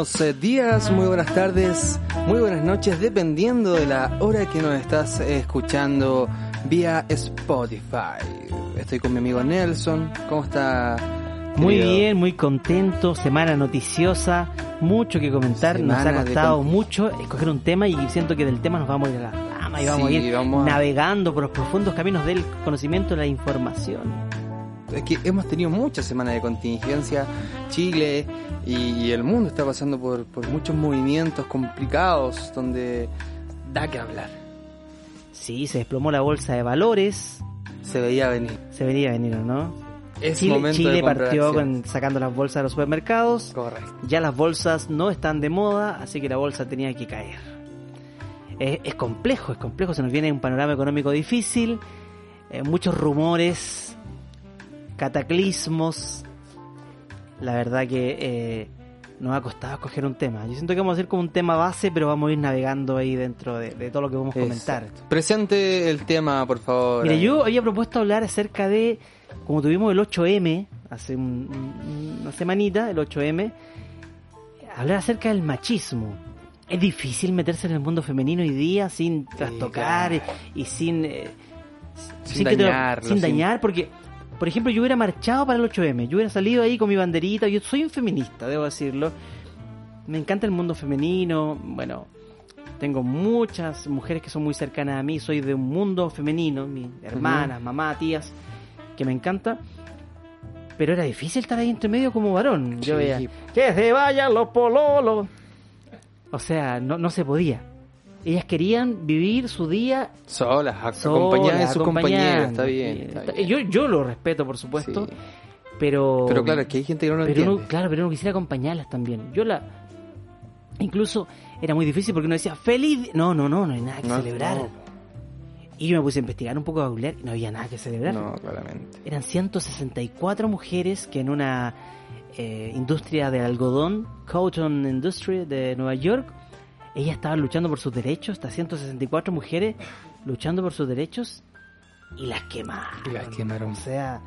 Buenos eh, días, muy buenas tardes, muy buenas noches, dependiendo de la hora que nos estás escuchando vía Spotify. Estoy con mi amigo Nelson. ¿Cómo está? Muy querido? bien, muy contento, semana noticiosa, mucho que comentar, nos ha de costado mucho escoger un tema y siento que del tema nos vamos a ir a la rama y vamos Sí, a ir vamos a- navegando por los profundos caminos del conocimiento y la información. Es que hemos tenido muchas semanas de contingencia. Chile y, y el mundo está pasando por, por muchos movimientos complicados donde da que hablar. Sí, se desplomó la bolsa de valores, Se veía venir. se venía a venir, ¿o ¿no? Es Chile, Chile partió con, sacando las bolsas de los supermercados, Correcto. ya las bolsas no están de moda, así que la bolsa tenía que caer. Es, es complejo, es complejo, se nos viene un panorama económico difícil, eh, muchos rumores, cataclismos. La verdad que eh, nos ha costado escoger un tema. Yo siento que vamos a hacer como un tema base, pero vamos a ir navegando ahí dentro de, de todo lo que vamos a comentar. Presente el tema, por favor. Mira, yo había propuesto hablar acerca de, como tuvimos el 8M hace un- un- una semanita, el 8M, hablar acerca del machismo. Es difícil meterse en el mundo femenino hoy día sin trastocar claro. y, y sin, eh, Sin lo- dañarlo, sin sin- dañar, porque, por ejemplo, yo hubiera marchado para el 8M, yo hubiera salido ahí con mi banderita, yo soy un feminista, debo decirlo. Me encanta el mundo femenino, bueno, tengo muchas mujeres que son muy cercanas a mí, soy de un mundo femenino, mis hermanas, mamá, tías, que me encanta. Pero era difícil estar ahí entre medio como varón. Yo Sí. veía, que se vayan los pololos. O sea, no, no se podía. Ellas querían vivir su día Solas, ac- solas, acompañadas de sus compañeras. Está bien. Está. Yo, yo lo respeto, por supuesto, Sí. pero... Pero claro, es que hay gente que no lo pero uno, entiende. claro, pero uno quisiera acompañarlas también. Yo la... Incluso era muy difícil porque uno decía, feliz... di-". No, no, no, no hay nada que No, celebrar. no. Y yo me puse a investigar un poco a googlear y no había nada que celebrar. No, claramente. Eran 164 mujeres que en una eh, industria de algodón, Cotton Industry de Nueva York, ellas estaban luchando por sus derechos, estas 164 mujeres luchando por sus derechos y las quemaron. Y las quemaron. O sea,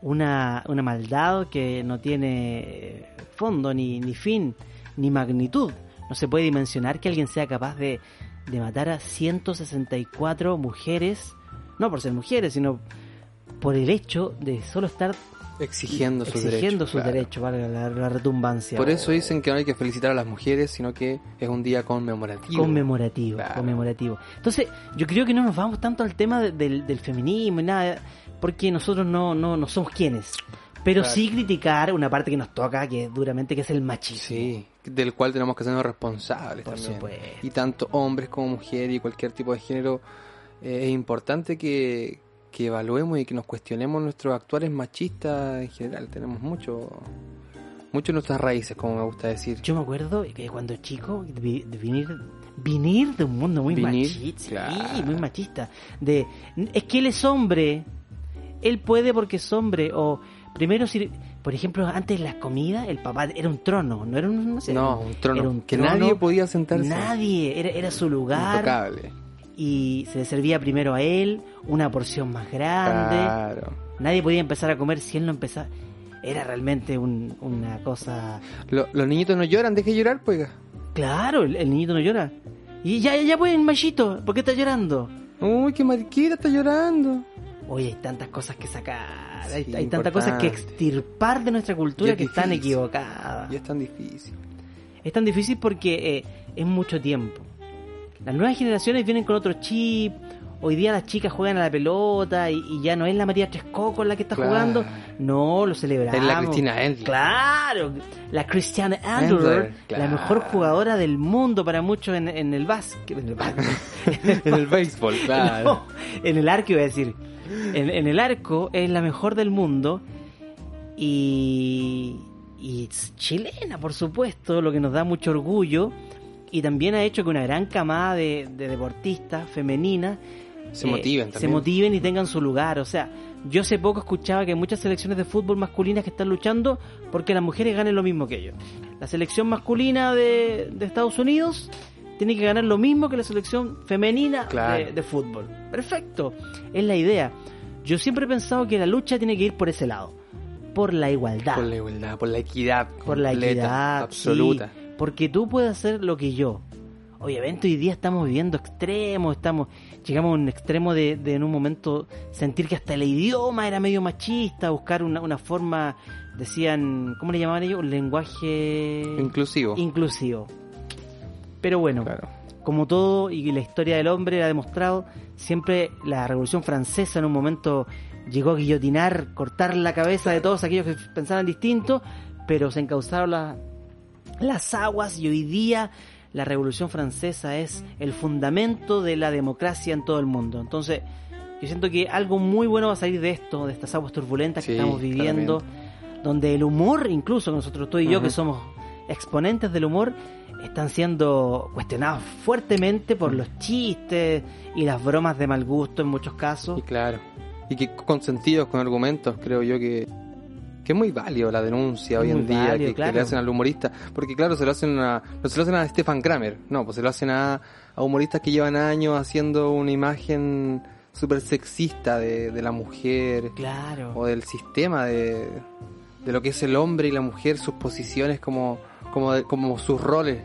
una, una maldad que no tiene eh, fondo, ni, ni fin, ni magnitud. No se puede dimensionar que alguien sea capaz de, de matar a 164 mujeres, no por ser mujeres, sino por el hecho de solo estar Exigiendo sus exigiendo derechos. sus claro. derechos, la, la retumbancia. Por eso dicen que no hay que felicitar a las mujeres, sino que es un día conmemorativo. Conmemorativo, Claro. conmemorativo. Entonces, yo creo que no nos vamos tanto al tema de- del, del feminismo y nada, porque nosotros no, no, no somos quienes. Pero Claro. sí criticar una parte que nos toca, que es duramente, que es el machismo. Sí, del cual tenemos que hacernos responsables Por también. supuesto. Y tanto hombres como mujeres y cualquier tipo de género, eh, es importante que, que evaluemos y que nos cuestionemos nuestros actuales machistas en general. Tenemos mucho, mucho en nuestras raíces, como me gusta decir. Yo me acuerdo que cuando chico, de, venir, venir de un mundo muy machista, sí, muy machista. De, es que él es hombre, él puede porque es hombre, o primero si, por ejemplo, antes de las comidas, el papá era un trono, no era un, no sé, no, un trono. era un que trono, nadie podía sentarse. Nadie, era, era su lugar Intocable. Y se le servía primero a él una porción más grande. Claro. Nadie podía empezar a comer si él no empezaba. Era realmente un- una cosa Lo- los niñitos no lloran, deje de llorar, pues. Claro, el, el niñito no llora. Y ya, ya pues, machito, ¿por qué está llorando? Uy, qué mariquita está llorando. Oye, hay tantas cosas que sacar, hay, Sí, hay tantas cosas que extirpar de nuestra cultura es que están equivocadas. Y es tan difícil. Es tan difícil porque eh, es mucho tiempo. Las nuevas generaciones vienen con otro chip. Hoy día las chicas juegan a la pelota y, y ya no es la María Tresco con la que está Claro. jugando. No, lo celebramos. Es la Cristina Endler. Claro, la Christiane Endler, Endler, la mejor jugadora del mundo para muchos en, en el básquet. En el básquet. en el béisbol, claro. No, en el arco iba a decir. En, en el arco es la mejor del mundo y, y es chilena, por supuesto, lo que nos da mucho orgullo. Y también ha hecho que una gran camada de, de deportistas femeninas Se eh, motiven se motiven y tengan su lugar. O sea, yo hace poco escuchaba que hay muchas selecciones de fútbol masculinas que están luchando porque las mujeres ganen lo mismo que ellos. La selección masculina de, de Estados Unidos tiene que ganar lo mismo que la selección femenina Claro. de, de fútbol. Perfecto, es la idea. Yo siempre he pensado que la lucha tiene que ir por ese lado, por la igualdad Por la igualdad, por la equidad. por la equidad Absoluta. sí, porque tú puedes hacer lo que yo obviamente hoy día estamos viviendo extremos estamos llegamos a un extremo de, de en un momento sentir que hasta el idioma era medio machista buscar una, una forma decían cómo le llamaban ellos un lenguaje Inclusivo. inclusivo pero bueno Claro. como todo y la historia del hombre ha demostrado, siempre la Revolución Francesa en un momento llegó a guillotinar, cortar la cabeza de todos aquellos que pensaban distinto, pero se encauzaron la- las aguas y hoy día la Revolución Francesa es el fundamento de la democracia en todo el mundo. Entonces, yo siento que algo muy bueno va a salir de esto, de estas aguas turbulentas que Sí, estamos viviendo, donde el humor, incluso nosotros tú y yo que somos exponentes del humor, están siendo cuestionados fuertemente por los chistes y las bromas de mal gusto en muchos casos. Y claro. Y que con sentidos, con argumentos, creo yo que, que es muy válido la denuncia Es hoy en día válido, que, le hacen al humorista. Porque claro, se lo hacen a, no se lo hacen a Stefan Kramer, no, pues se lo hacen a, a humoristas que llevan años haciendo una imagen súper sexista de, de la mujer Claro. o del sistema de, de lo que es el hombre y la mujer, sus posiciones como, como, como sus roles,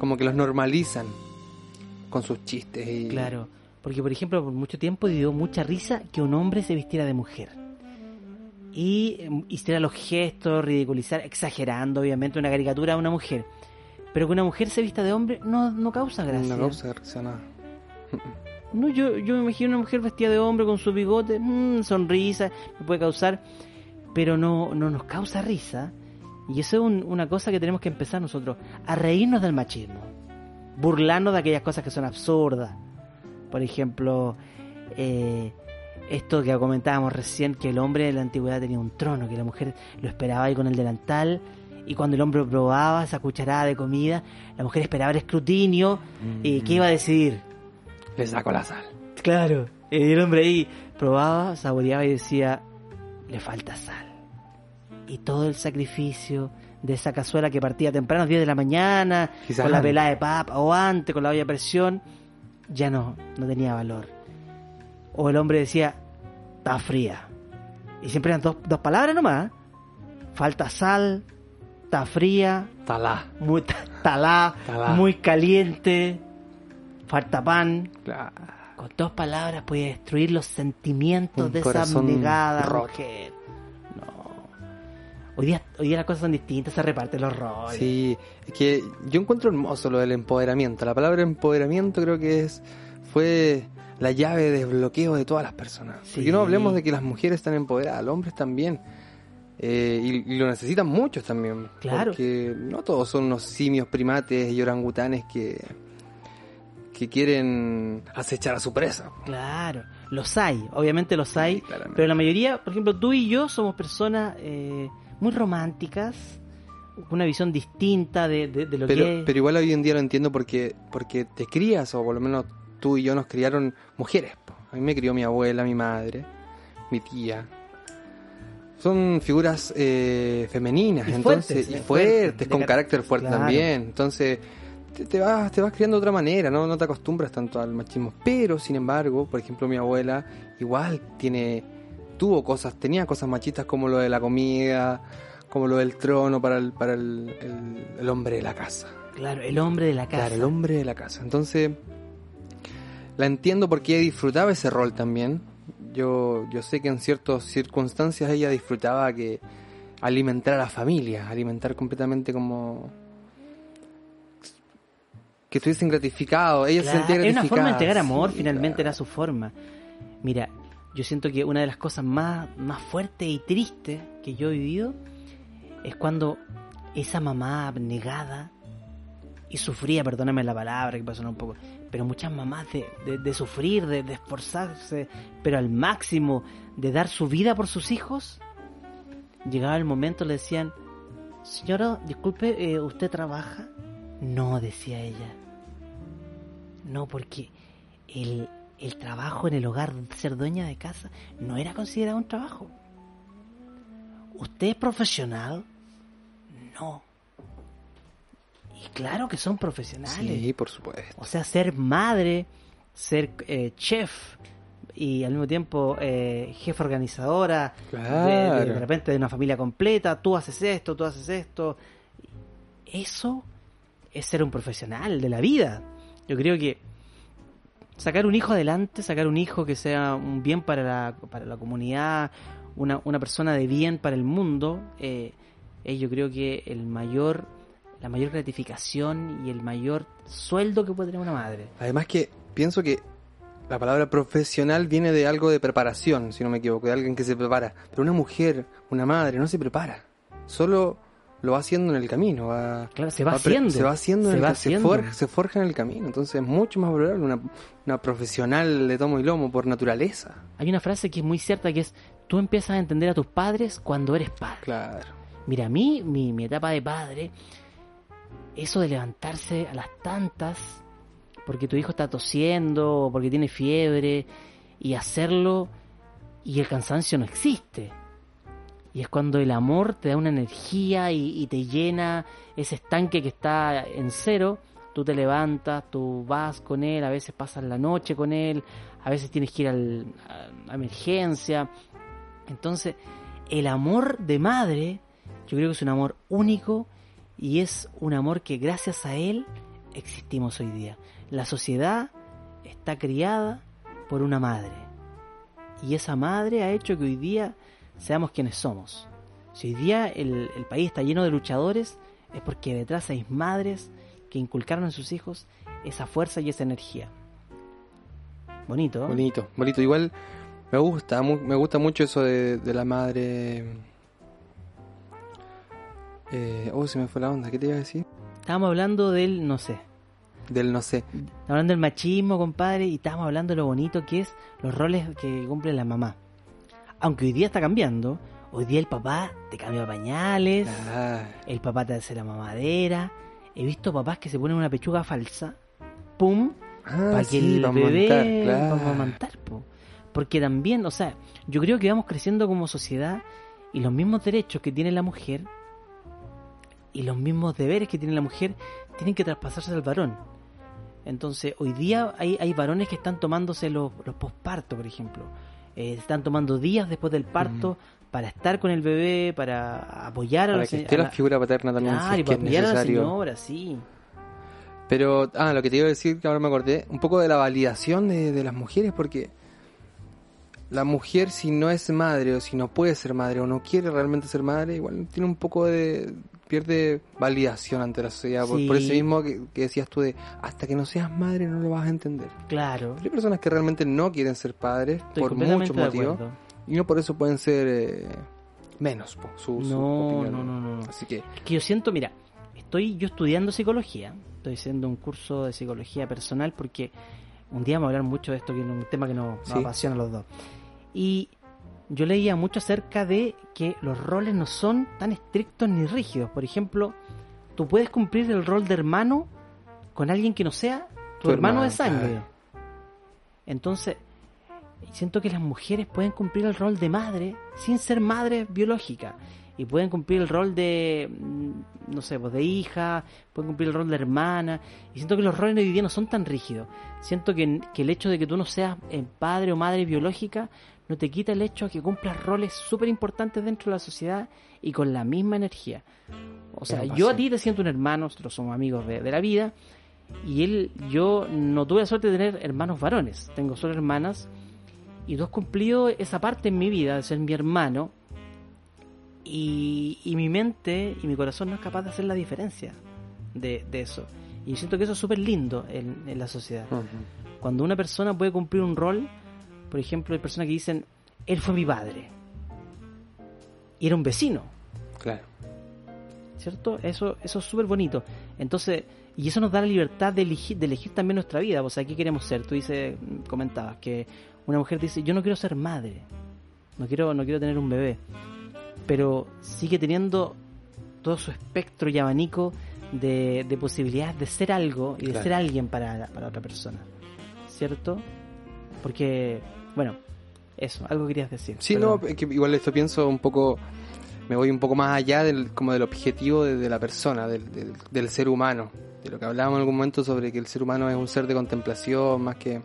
como que los normalizan con sus chistes y Claro, porque por ejemplo por mucho tiempo dio mucha risa que un hombre se vistiera de mujer. Y eh, hiciera los gestos, ridiculizar, exagerando obviamente una caricatura a una mujer. Pero que una mujer se vista de hombre no, no causa gracia. no causa gracia nada. No, yo, yo me imagino una mujer vestida de hombre con su bigote, mm, sonrisa, me puede causar, pero no, no nos causa risa. Y eso es un- una cosa que tenemos que empezar nosotros, a reírnos del machismo, burlarnos de aquellas cosas que son absurdas. Por ejemplo, eh, esto que comentábamos recién, que el hombre en la antigüedad tenía un trono, que la mujer lo esperaba ahí con el delantal, y cuando el hombre probaba esa cucharada de comida, la mujer esperaba el escrutinio, y ¿qué iba a decidir? Le saco la sal. Claro. Y el hombre ahí probaba, saboreaba y decía, le falta sal. Y todo el sacrificio de esa cazuela que partía temprano, 10 de la mañana, Quizás con la pelada de papa, o antes, con la olla a presión, ya no, no tenía valor. O el hombre decía, fría. Y siempre eran dos, dos palabras nomás. Falta sal, está fría, Talá. muy talá, Talá. muy caliente, falta pan. Claro. Con dos palabras puede destruir los sentimientos Un de esa abnegada mujer. No. Hoy día, hoy día las cosas son distintas, se reparten los roles. Sí, es que yo encuentro hermoso lo del empoderamiento. La palabra empoderamiento creo que es fue la llave de desbloqueo de todas las personas. Sí. Porque no hablemos de que las mujeres están empoderadas, los hombres también. Eh, y, y lo necesitan muchos también. Claro. Porque no todos son unos simios primates y orangutanes que, que quieren acechar a su presa. Claro, los hay, obviamente los hay, Sí, pero la mayoría, por ejemplo, tú y yo somos personas eh, muy románticas, con una visión distinta de, de- de lo Pero, que es. pero igual hoy en día lo entiendo porque, porque te crías, o por lo menos tú y yo nos criaron mujeres. po. A mí me crió mi abuela, mi madre, mi tía. Son figuras eh, femeninas, Y entonces, fuertes, y eh, fuertes, con car- carácter fuerte Claro. también. Entonces, te, te vas, te vas criando de otra manera, ¿no? no te acostumbras tanto al machismo. Pero, sin embargo, por ejemplo, mi abuela igual tiene, tuvo cosas, tenía cosas machistas como lo de la comida, como lo del trono para el, para el, el- el hombre de la casa. Claro, el hombre de la casa. Claro, el hombre de la casa. Entonces, la entiendo porque ella disfrutaba ese rol también. Yo, yo sé que en ciertas circunstancias ella disfrutaba que alimentar a la familia, alimentar completamente como que estuviesen gratificados. Ella se Claro, sentía es gratificada. una forma de entregar amor, Sí, finalmente claro. era su forma. Mira, yo siento que una de las cosas más, más fuertes y tristes que yo he vivido es cuando esa mamá abnegada y sufría, perdóname la palabra que pasó un poco, pero muchas mamás de, de- sufrir, de, de esforzarse, pero al máximo, de dar su vida por sus hijos, llegaba el momento, le decían, señora, disculpe, eh, ¿usted trabaja? No, decía ella. No, porque el, el trabajo en el hogar, ser dueña de casa, no era considerado un trabajo. ¿Usted es profesional? No. Y claro que son profesionales. Sí, por supuesto. O sea, ser madre, ser eh, chef y al mismo tiempo eh, jefe organizadora, de- de, Claro. de repente de una familia completa, tú haces esto, tú haces esto. Eso es ser un profesional de la vida. Yo creo que sacar un hijo adelante, sacar un hijo que sea un bien para la, para la comunidad, una, una persona de bien para el mundo, eh, es yo creo que el mayor, la mayor gratificación y el mayor sueldo que puede tener una madre. Además que pienso que la palabra profesional viene de algo de preparación, si no me equivoco, de alguien que se prepara. Pero una mujer, una madre, no se prepara. Solo lo va haciendo en el camino. Va, Claro, se va haciendo. Se va haciendo, Se en el ca- se, haciendo. forja, se forja en el camino. Entonces es mucho más valorable una, una profesional de tomo y lomo por naturaleza. Hay una frase que es muy cierta que es, tú empiezas a entender a tus padres cuando eres padre. Claro. Mira, a mí, mi, mi etapa de padre, eso de levantarse a las tantas, porque tu hijo está tosiendo, o porque tiene fiebre, y hacerlo, y el cansancio no existe. Y es cuando el amor te da una energía y, te llena ese estanque que está en cero. Tú te levantas, tú vas con él, a veces pasas la noche con él, a veces tienes que ir al- a, a emergencia. Entonces, el amor de madre, yo creo que es un amor único y es un amor que gracias a él existimos hoy día. La sociedad está criada por una madre. Y esa madre ha hecho que hoy día seamos quienes somos. Si hoy día el, el país está lleno de luchadores, es porque detrás hay madres que inculcaron en sus hijos esa fuerza y esa energía. Bonito. ¿eh? Bonito, bonito. Igual me gusta, me gusta mucho eso de la madre. Eh, oh, se me fue la onda. ¿Qué te iba a decir? Estábamos hablando del, no sé, Del no sé. Estamos hablando del machismo, compadre, y estamos hablando de lo bonito que es los roles que cumple la mamá. Aunque hoy día está cambiando, hoy día el papá te cambia pañales, Ah, el papá te hace la mamadera. He visto papás que se ponen una pechuga falsa, pum, ah, para que sí, el pa' bebé montar, claro. para amamantar, po. Porque también, o sea, yo creo que vamos creciendo como sociedad y los mismos derechos que tiene la mujer y los mismos deberes que tiene la mujer tienen que traspasarse al varón. Entonces, hoy día hay, hay varones que están tomándose los, los pospartos, por ejemplo. Eh, están tomando días después del parto para estar con el bebé, para apoyar a, Para los- que a esté la la- figura paterna también, Claro, si y para apoyar a la señora, sí. Pero, ah, lo que te iba a decir, que ahora me acordé, un poco de la validación de, de las mujeres, porque la mujer si no es madre o si no puede ser madre o no quiere realmente ser madre, igual tiene un poco de... pierde validación ante la sociedad, por, por Sí. ese mismo que, que decías tú de, hasta que no seas madre no lo vas a entender. Claro. Pero hay personas que realmente no quieren ser padres Estoy por muchos motivos y no por eso pueden ser eh, menos po, su, su No, opinión. no, no, no, no. Así que, Es que yo siento, mira, estoy yo estudiando psicología, estoy haciendo un curso de psicología personal porque un día vamos a hablar mucho de esto, que es un tema que nos, nos Sí. apasiona a los dos. Y yo leía mucho acerca de que los roles no son tan estrictos ni rígidos. Por ejemplo, tú puedes cumplir el rol de hermano con alguien que no sea tu, Tu hermano, de sangre. Entonces, siento que las mujeres pueden cumplir el rol de madre sin ser madre biológica. Y pueden cumplir el rol de, mm, no sé, pues de hija, pueden cumplir el rol de hermana. Y siento que los roles hoy día no son tan rígidos. Siento que, que el hecho de que tú no seas eh, padre o madre biológica no te quita el hecho de que cumplas roles súper importantes dentro de la sociedad y con la misma energía. O sea, yo a ti te siento un hermano, nosotros somos amigos de, de la vida. Y él, yo no tuve la suerte de tener hermanos varones, tengo solo hermanas. Y tú has cumplido esa parte en mi vida de ser mi hermano. Y, y mi mente y mi corazón no es capaz de hacer la diferencia de, de eso. Y siento que eso es súper lindo en, en la sociedad. Cuando una persona puede cumplir un rol, por ejemplo, hay personas que dicen, él fue mi padre. Y era un vecino. claro. ¿cierto? Eso, eso es súper bonito. Entonces, y eso nos da la libertad de elegir, de elegir también nuestra vida. O sea, ¿qué queremos ser? Tú dices, comentabas que una mujer dice, yo no quiero ser madre, no quiero, no quiero tener un bebé, pero sigue teniendo todo su espectro y abanico de, de posibilidades de ser algo y de Claro. ser alguien para, para otra persona, ¿cierto? Porque, bueno, eso, algo querías decir. Sí, perdón. no, es que igual esto pienso un poco, me voy un poco más allá del, como del objetivo de, de la persona, del, del, del ser humano, de lo que hablábamos en algún momento sobre que el ser humano es un ser de contemplación más que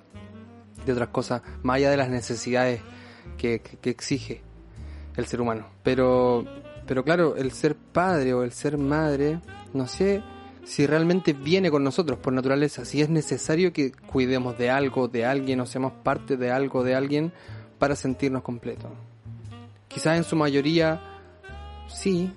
de otras cosas, más allá de las necesidades que, que, que exige el ser humano. Pero, pero claro, el ser padre o el ser madre, no sé si realmente viene con nosotros por naturaleza, si es necesario que cuidemos de algo, de alguien, o seamos parte de algo, de alguien, para sentirnos completos. Quizás en su mayoría sí,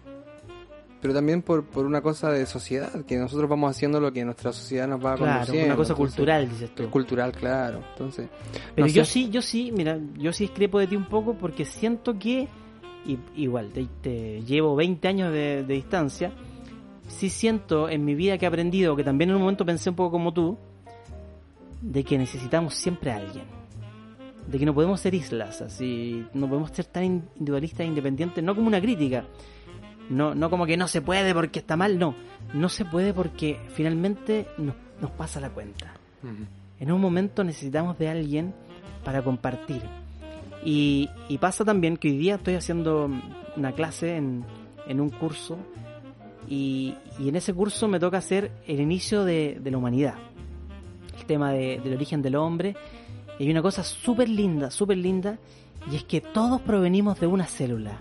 pero también por, por una cosa de sociedad, que nosotros vamos haciendo lo que nuestra sociedad nos va Claro, conduciendo. una cosa entonces, cultural, dices tú. cultural, claro. Entonces, Pero no yo sé. sí, yo sí, mira, yo sí discrepo de ti un poco porque siento que, y- igual, te, te llevo 20 años de, de distancia, sí siento en mi vida que he aprendido, que también en un momento pensé un poco como tú, de que necesitamos siempre a alguien. De que no podemos ser islas, así, no podemos ser tan individualistas e independientes, no como una crítica, no, no como que no se puede porque está mal, no, no se puede porque finalmente nos, nos pasa la cuenta en un momento necesitamos de alguien para compartir. Y, y pasa también que hoy día estoy haciendo una clase en, en un curso y, y en ese curso me toca hacer el inicio de, de la humanidad, el tema de- del origen del hombre. Y hay una cosa súper linda, súper linda, y es que todos provenimos de una célula.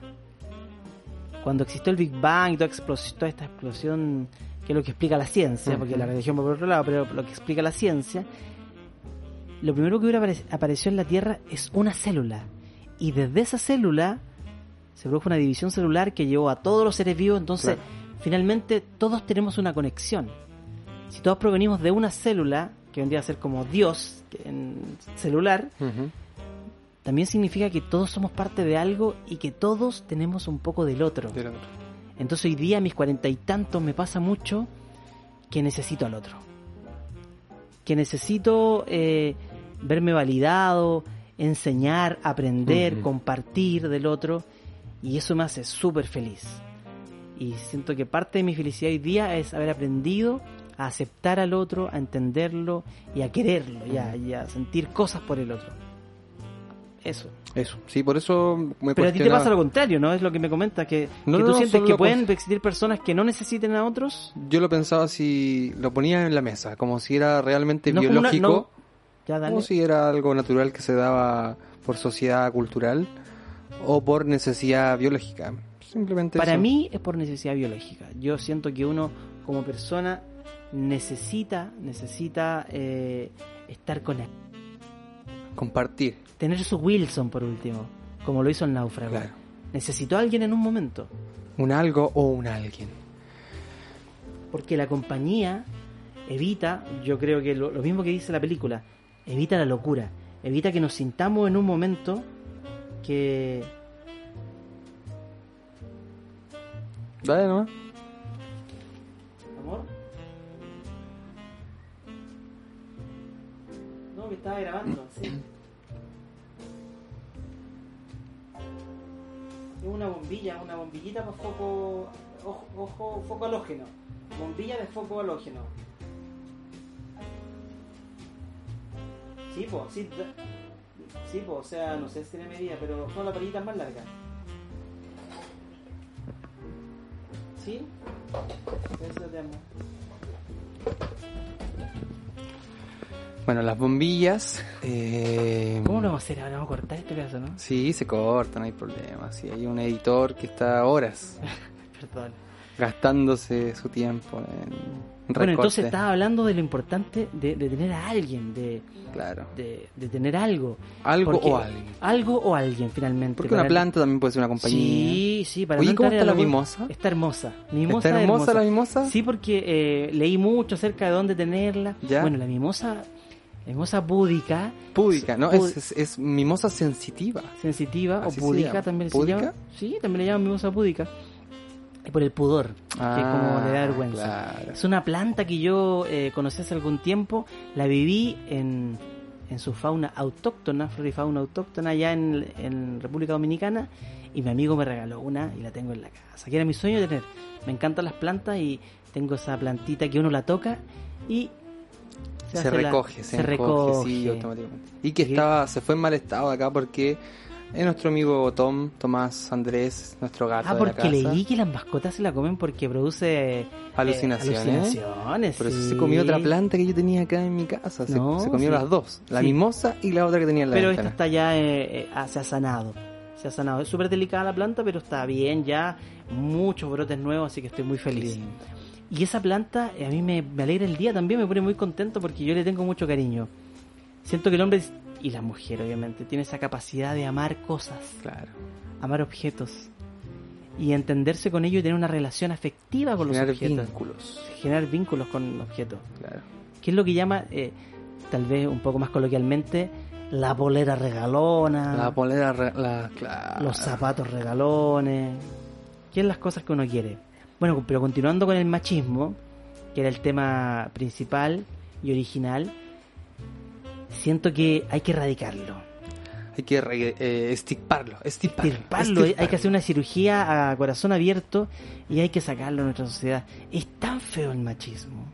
Cuando existió el Big Bang y toda, toda esta explosión, que es lo que explica la ciencia, porque la religión va por otro lado, pero lo que explica la ciencia, lo primero que hubiera apare- apareció en la Tierra es una célula. Y desde esa célula se produjo una división celular que llevó a todos los seres vivos, entonces Claro. Finalmente todos tenemos una conexión. Si todos provenimos de una célula, que vendría a ser como Dios en celular, también significa que todos somos parte de algo y que todos tenemos un poco del otro. Del otro. Entonces hoy día a mis cuarenta y tantos me pasa mucho que necesito al otro. Que necesito eh, verme validado, enseñar, aprender, compartir del otro. Y eso me hace súper feliz. Y siento que parte de mi felicidad hoy día es haber aprendido a aceptar al otro, a entenderlo y a quererlo y a, y a sentir cosas por el otro. Eso. Eso, sí, por eso me Pero a ti te pasa lo contrario, ¿no? Es lo que me comentas, que, No, que no, tú no, sientes que pueden existir personas que no necesiten a otros. Yo lo pensaba si lo ponía en la mesa, como si era realmente No biológico, Ya, como si era algo natural que se daba por sociedad cultural o por necesidad biológica. Simplemente Para eso. mí es por necesidad biológica. Yo siento que uno como persona necesita, necesita eh, estar con él. compartir, Tener su Wilson por último, como lo hizo el náufrago. claro, Necesitó a alguien en un momento. un algo o un alguien. Porque la compañía evita, yo creo que lo, lo mismo que dice la película, evita la locura. Evita que nos sintamos en un momento que Dale nomás. Amor. No, que estaba grabando, sí. Es una bombilla, una bombillita para foco, ojo, ojo, foco halógeno. Bombilla de foco halógeno. Sí, pues, sí, sí, po, o sea, no sé si tiene medida, pero son las varillitas más largas. Bueno, las bombillas. Eh, ¿Cómo lo vamos a hacer ahora? Vamos a cortar este caso, ¿no? Sí, se cortan, no hay problema. Sí, hay un editor que está horas Perdón. gastándose su tiempo en Bueno, entonces estaba hablando de lo importante de, de tener a alguien, de, Claro. de, de tener algo. Algo Porque- o alguien. Algo o alguien, finalmente. Porque una planta también puede ser una compañía. Sí, sí, para Oye, no ¿cómo está la mimosa? Está hermosa. Mimosa ¿Está es hermosa la mimosa? Sí, porque eh, leí mucho acerca de dónde tenerla. Ya. Bueno, la mimosa, la mimosa búdica, Púdica, ¿no? Pú- Es, es, es mimosa sensitiva. sensitiva Así o llama. también ¿Púdica? se llama. Sí, también le llaman mimosa púdica. Por el pudor, que como le da Ah, vergüenza. claro. Es una planta que yo eh, conocí hace algún tiempo, la viví en, en su fauna autóctona, flora y fauna autóctona allá en, en República Dominicana, y mi amigo me regaló una y la tengo en la casa, que era mi sueño tener. Me encantan las plantas y tengo esa plantita que uno la toca y Se, hace la- recoge, se, se recoge, sí, recoge. automáticamente. Y que Y- estaba, se fue en mal estado acá porque es nuestro amigo Tom, Tomás Andrés, nuestro gato Ah, de la porque casa. leí que las mascotas se la comen porque produce eh, Alucinaciones. alucinaciones, Pero sí. se comió otra planta que yo tenía acá en mi casa. Se, No, se comió sí. las dos. La Sí. mimosa y la otra que tenía en la Pero esta está ya, eh, eh, ah, se ha sanado. Se ha sanado. Es súper delicada la planta, pero está bien ya. Muchos brotes nuevos, así que estoy muy feliz. Y esa planta eh, a mí me, me alegra el día también, me pone muy contento porque yo le tengo mucho cariño. Siento que el hombre y la mujer, obviamente, tiene esa capacidad de amar cosas, Claro. amar objetos y entenderse con ello y tener una relación afectiva con Generar los objetos. vínculos. Generar vínculos con objetos. Claro. que es lo que llama, eh, tal vez un poco más coloquialmente, la polera regalona, La polera, re- la, claro. los zapatos regalones, que es las cosas que uno quiere. Bueno, pero continuando con el machismo, que era el tema principal y original, siento que hay que erradicarlo, Hay que eh, estiparlo, estiparlo. estirparlo, hay estirparlo. que hacer una cirugía a corazón abierto y hay que sacarlo de nuestra sociedad. Es tan feo el machismo.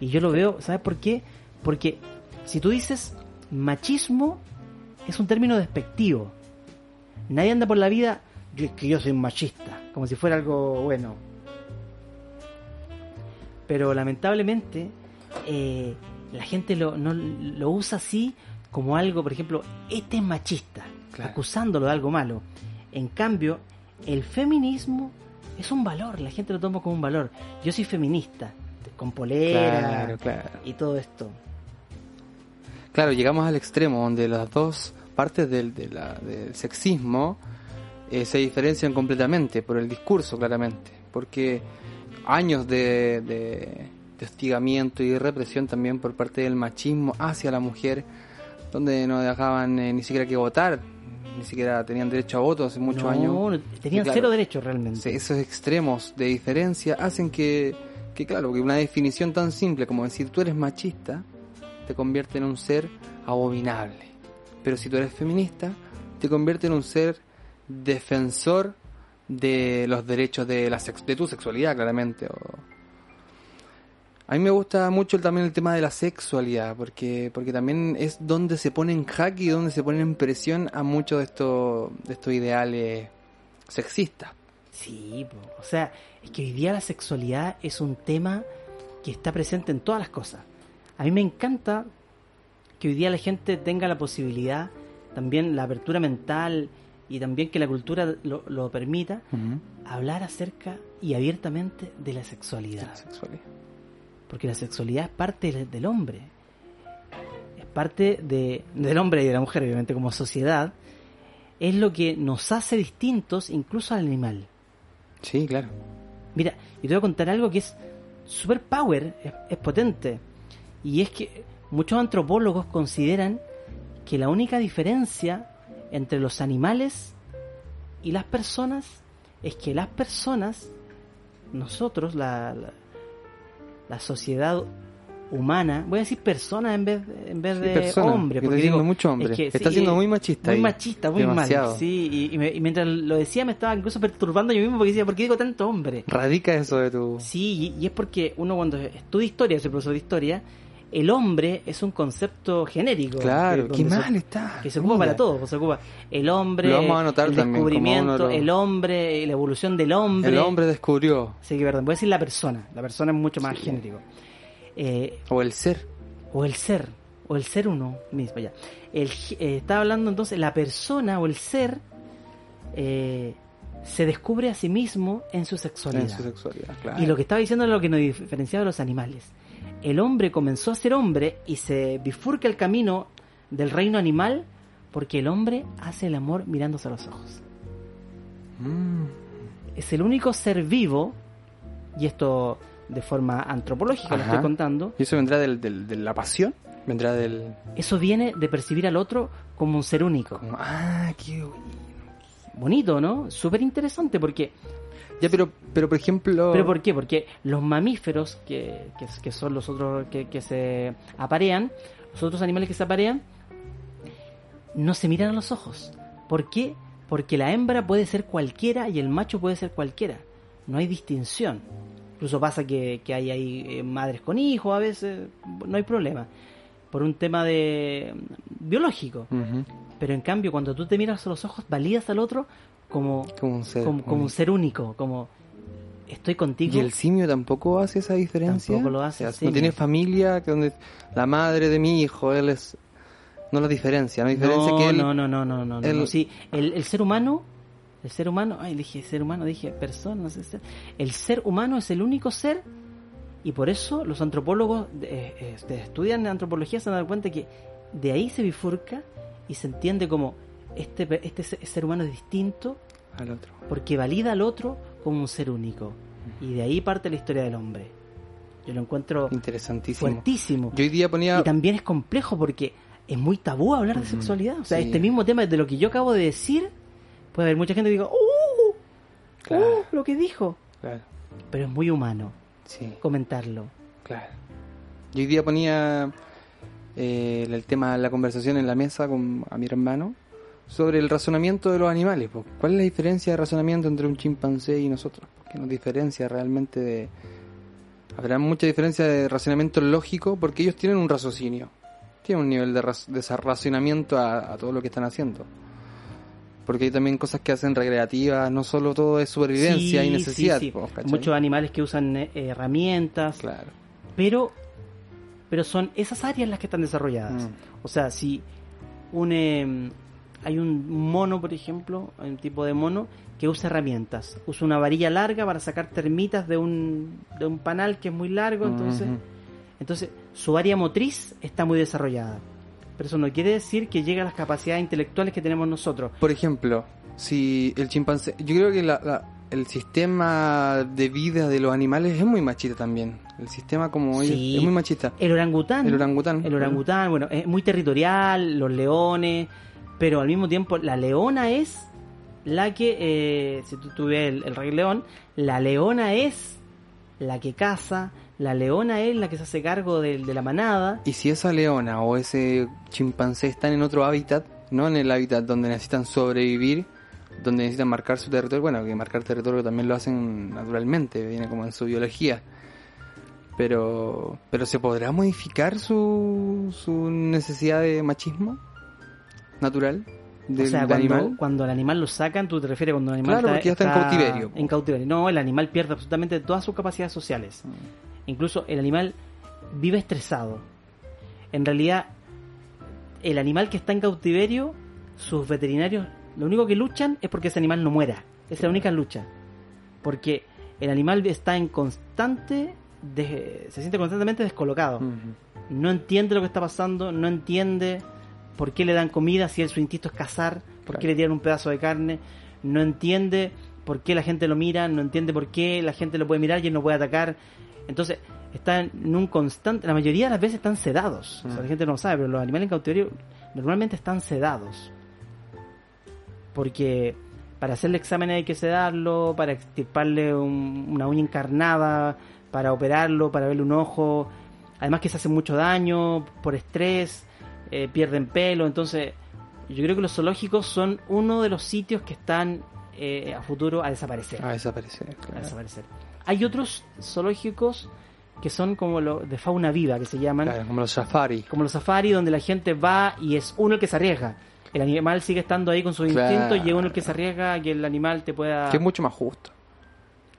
Y yo lo veo, ¿sabes por qué? Porque si tú dices machismo, es un término despectivo. Nadie anda por la vida, yo es que yo soy machista, como si fuera algo bueno. Pero lamentablemente, eh, la gente lo, no, lo usa así como algo, por ejemplo, este es machista, Claro. acusándolo de algo malo. En cambio, el feminismo es un valor, la gente lo toma como un valor. Yo soy feminista, con polera Claro, claro. y todo esto. Claro, llegamos al extremo donde las dos partes del, de la- del sexismo eh, se diferencian completamente por el discurso, claramente. Porque años de, de, de hostigamiento y de represión también por parte del machismo hacia la mujer, donde no dejaban eh, ni siquiera que votar, ni siquiera tenían derecho a voto hace muchos no, años. tenían claro, cero derechos realmente. Esos extremos de diferencia hacen que, que, claro, que una definición tan simple como decir tú eres machista te convierte en un ser abominable. Pero si tú eres feminista, te convierte en un ser defensor de los derechos de, la sex- de tu sexualidad, claramente. o- A mí me gusta mucho también el tema de la sexualidad, porque, porque también es donde se pone en jaque y donde se pone en presión a muchos de estos, de estos ideales sexistas. Sí, po. o sea, es que hoy día la sexualidad es un tema que está presente en todas las cosas. A mí me encanta que hoy día la gente tenga la posibilidad, también la apertura mental y también que la cultura lo, lo permita, hablar acerca y abiertamente de la de sexualidad. la sexualidad. Porque la sexualidad es parte del, hombre. Es parte de, del hombre y de la mujer, obviamente, como sociedad. Es lo que nos hace distintos incluso al animal. Sí, claro. Mira, y te voy a contar algo que es super power, es, es potente. Y es que muchos antropólogos consideran que la única diferencia entre los animales y las personas es que las personas, nosotros, la, la, la sociedad humana, voy a decir persona en vez, en vez Sí, de persona, hombre, que está porque siendo digo, mucho hombre. es que Está sí, siendo muy machista muy ahí. machista, muy Demasiado. mal. Sí, y, y me- y mientras lo decía me estaba incluso perturbando yo mismo porque decía, ¿por qué digo tanto hombre? Radica eso de tu... Sí, y, y es porque uno cuando estudia historia, soy profesor de historia, el hombre es un concepto genérico. Claro, que, qué se- mal está. Que se ocupa Mira. para todo, se ocupa el hombre, Lo vamos a anotar el también descubrimiento, el hombre, la evolución del hombre. El hombre descubrió, Sí, que perdón, voy a decir la persona. La persona es mucho más Sí. genérico. Eh, o el ser. o el ser, o el ser uno mismo, ya. El, eh, estaba hablando entonces, la persona o el ser eh, se descubre a sí mismo en su sexualidad. En su sexualidad, claro. Y lo que estaba diciendo es lo que nos diferenciaba de los animales. El hombre comenzó a ser hombre y se bifurca el camino del reino animal porque el hombre hace el amor mirándose a los ojos. Mm, Es el único ser vivo, y esto de forma antropológica lo estoy contando, ¿Y eso vendrá del, del- de la pasión? ¿Vendrá del...? eso viene de percibir al otro como un ser único. como, ah, qué... Bonito, ¿no? Súper interesante porque Ya, pero, pero por ejemplo... ¿Pero por qué? Porque los mamíferos, que, que, que son los otros que, que se aparean, los otros animales que se aparean, no se miran a los ojos. ¿Por qué? Porque la hembra puede ser cualquiera y el macho puede ser cualquiera. No hay distinción. Incluso pasa que, que hay, hay eh, madres con hijos a veces, no hay problema. Por un tema de biológico. Ujú. Pero en cambio, cuando tú te miras a los ojos, validas al otro como, Como un ser. como, como un único. ser único, como estoy contigo. ¿Y el simio tampoco hace esa diferencia? Tampoco lo hace O sea, no tiene familia, que donde la madre de mi hijo, él es... No la diferencia, no hay diferencia no, que él... no, no, no, no, no, no, él- no. Sí, el, el ser humano, el ser humano, ay, dije ser humano, dije persona, no sé, ser- el ser humano es el único ser y por eso los antropólogos eh, eh, estudian antropología se dan cuenta que de ahí se bifurca y se entiende como este, este se- ser humano es distinto Al otro. porque valida al otro como un ser único y de ahí parte la historia del hombre. Yo lo encuentro Interesantísimo. fuertísimo. Yo hoy día ponía... Y también es complejo porque es muy tabú hablar de sexualidad. O sea, sí. este mismo tema de lo que yo acabo de decir, puede haber mucha gente que diga, ¡uh! Claro. ¡uh! Lo que dijo. Claro, Pero es muy humano sí, comentarlo. claro. Yo hoy día ponía eh, el tema, la conversación en la mesa con a mi hermano sobre el razonamiento de los animales. ¿Cuál es la diferencia de razonamiento entre un chimpancé y nosotros? ¿Qué nos diferencia realmente de... Habrá mucha diferencia de razonamiento lógico porque ellos tienen un raciocinio. Tienen un nivel de, raz- de esa- razonamiento a, a todo lo que están haciendo. Porque hay también cosas que hacen recreativas, no solo todo es supervivencia Sí, y necesidad. sí, sí. po, ¿cachai? Muchos animales que usan eh, herramientas, Claro. pero, pero son esas áreas las que están desarrolladas. Mm. O sea, si un, eh, hay un mono, por ejemplo, hay un tipo de mono que usa herramientas. Usa una varilla larga para sacar termitas de un, de un panal que es muy largo, entonces... Entonces, su área motriz está muy desarrollada. Pero eso no quiere decir que llegue a las capacidades intelectuales que tenemos nosotros. Por ejemplo, si el chimpancé, yo creo que la- la- el sistema de vida de los animales es muy machista también. El sistema como Sí. es muy machista. El orangután. El orangután. El orangután, bueno, es muy territorial, los leones, pero al mismo tiempo la leona es la que, eh, si tú tuve el, rey león, la leona es la que caza, la leona es la que se hace cargo de, de la manada. Y si esa leona o ese chimpancé están en otro hábitat, no en el hábitat donde necesitan sobrevivir, donde necesitan marcar su territorio, bueno, que marcar territorio también lo hacen naturalmente, viene como en su biología. Pero, pero ¿se podrá modificar su, su necesidad de machismo natural del o sea, cuando, animal? cuando el animal lo sacan, tú te refieres cuando el animal Claro, porque ya está en cautiverio. En cautiverio. No, el animal pierde absolutamente todas sus capacidades sociales. Mm. Incluso el animal vive estresado. En realidad, el animal que está en cautiverio, sus veterinarios, lo único que luchan es porque ese animal no muera. Esa es la única lucha. Porque el animal está en constante, de- se siente constantemente descolocado. No entiende lo que está pasando, no entiende por qué le dan comida si él, su instinto es cazar, por qué le tiran un pedazo de carne, no entiende por qué la gente lo mira, no entiende por qué la gente lo puede mirar y él no puede atacar. Entonces, está en un constante, la mayoría de las veces están sedados. O sea, Mm. la gente no lo sabe, pero los animales en cautiverio normalmente están sedados. Porque para hacerle exámenes hay que sedarlo, para extirparle un- una uña encarnada, para operarlo, para verle un ojo. Además que se hace mucho daño por estrés, eh, pierden pelo. Entonces, yo creo que los zoológicos son uno de los sitios que están eh, a futuro a desaparecer. A desaparecer. a claro. desaparecer. Hay otros zoológicos que son como los de fauna viva, que se llaman, Claro, como los safari. como los safari, donde la gente va y es uno el que se arriesga. El animal sigue estando ahí con sus Claro. instintos y es uno el que se arriesga a que el animal te pueda... Que es mucho más justo.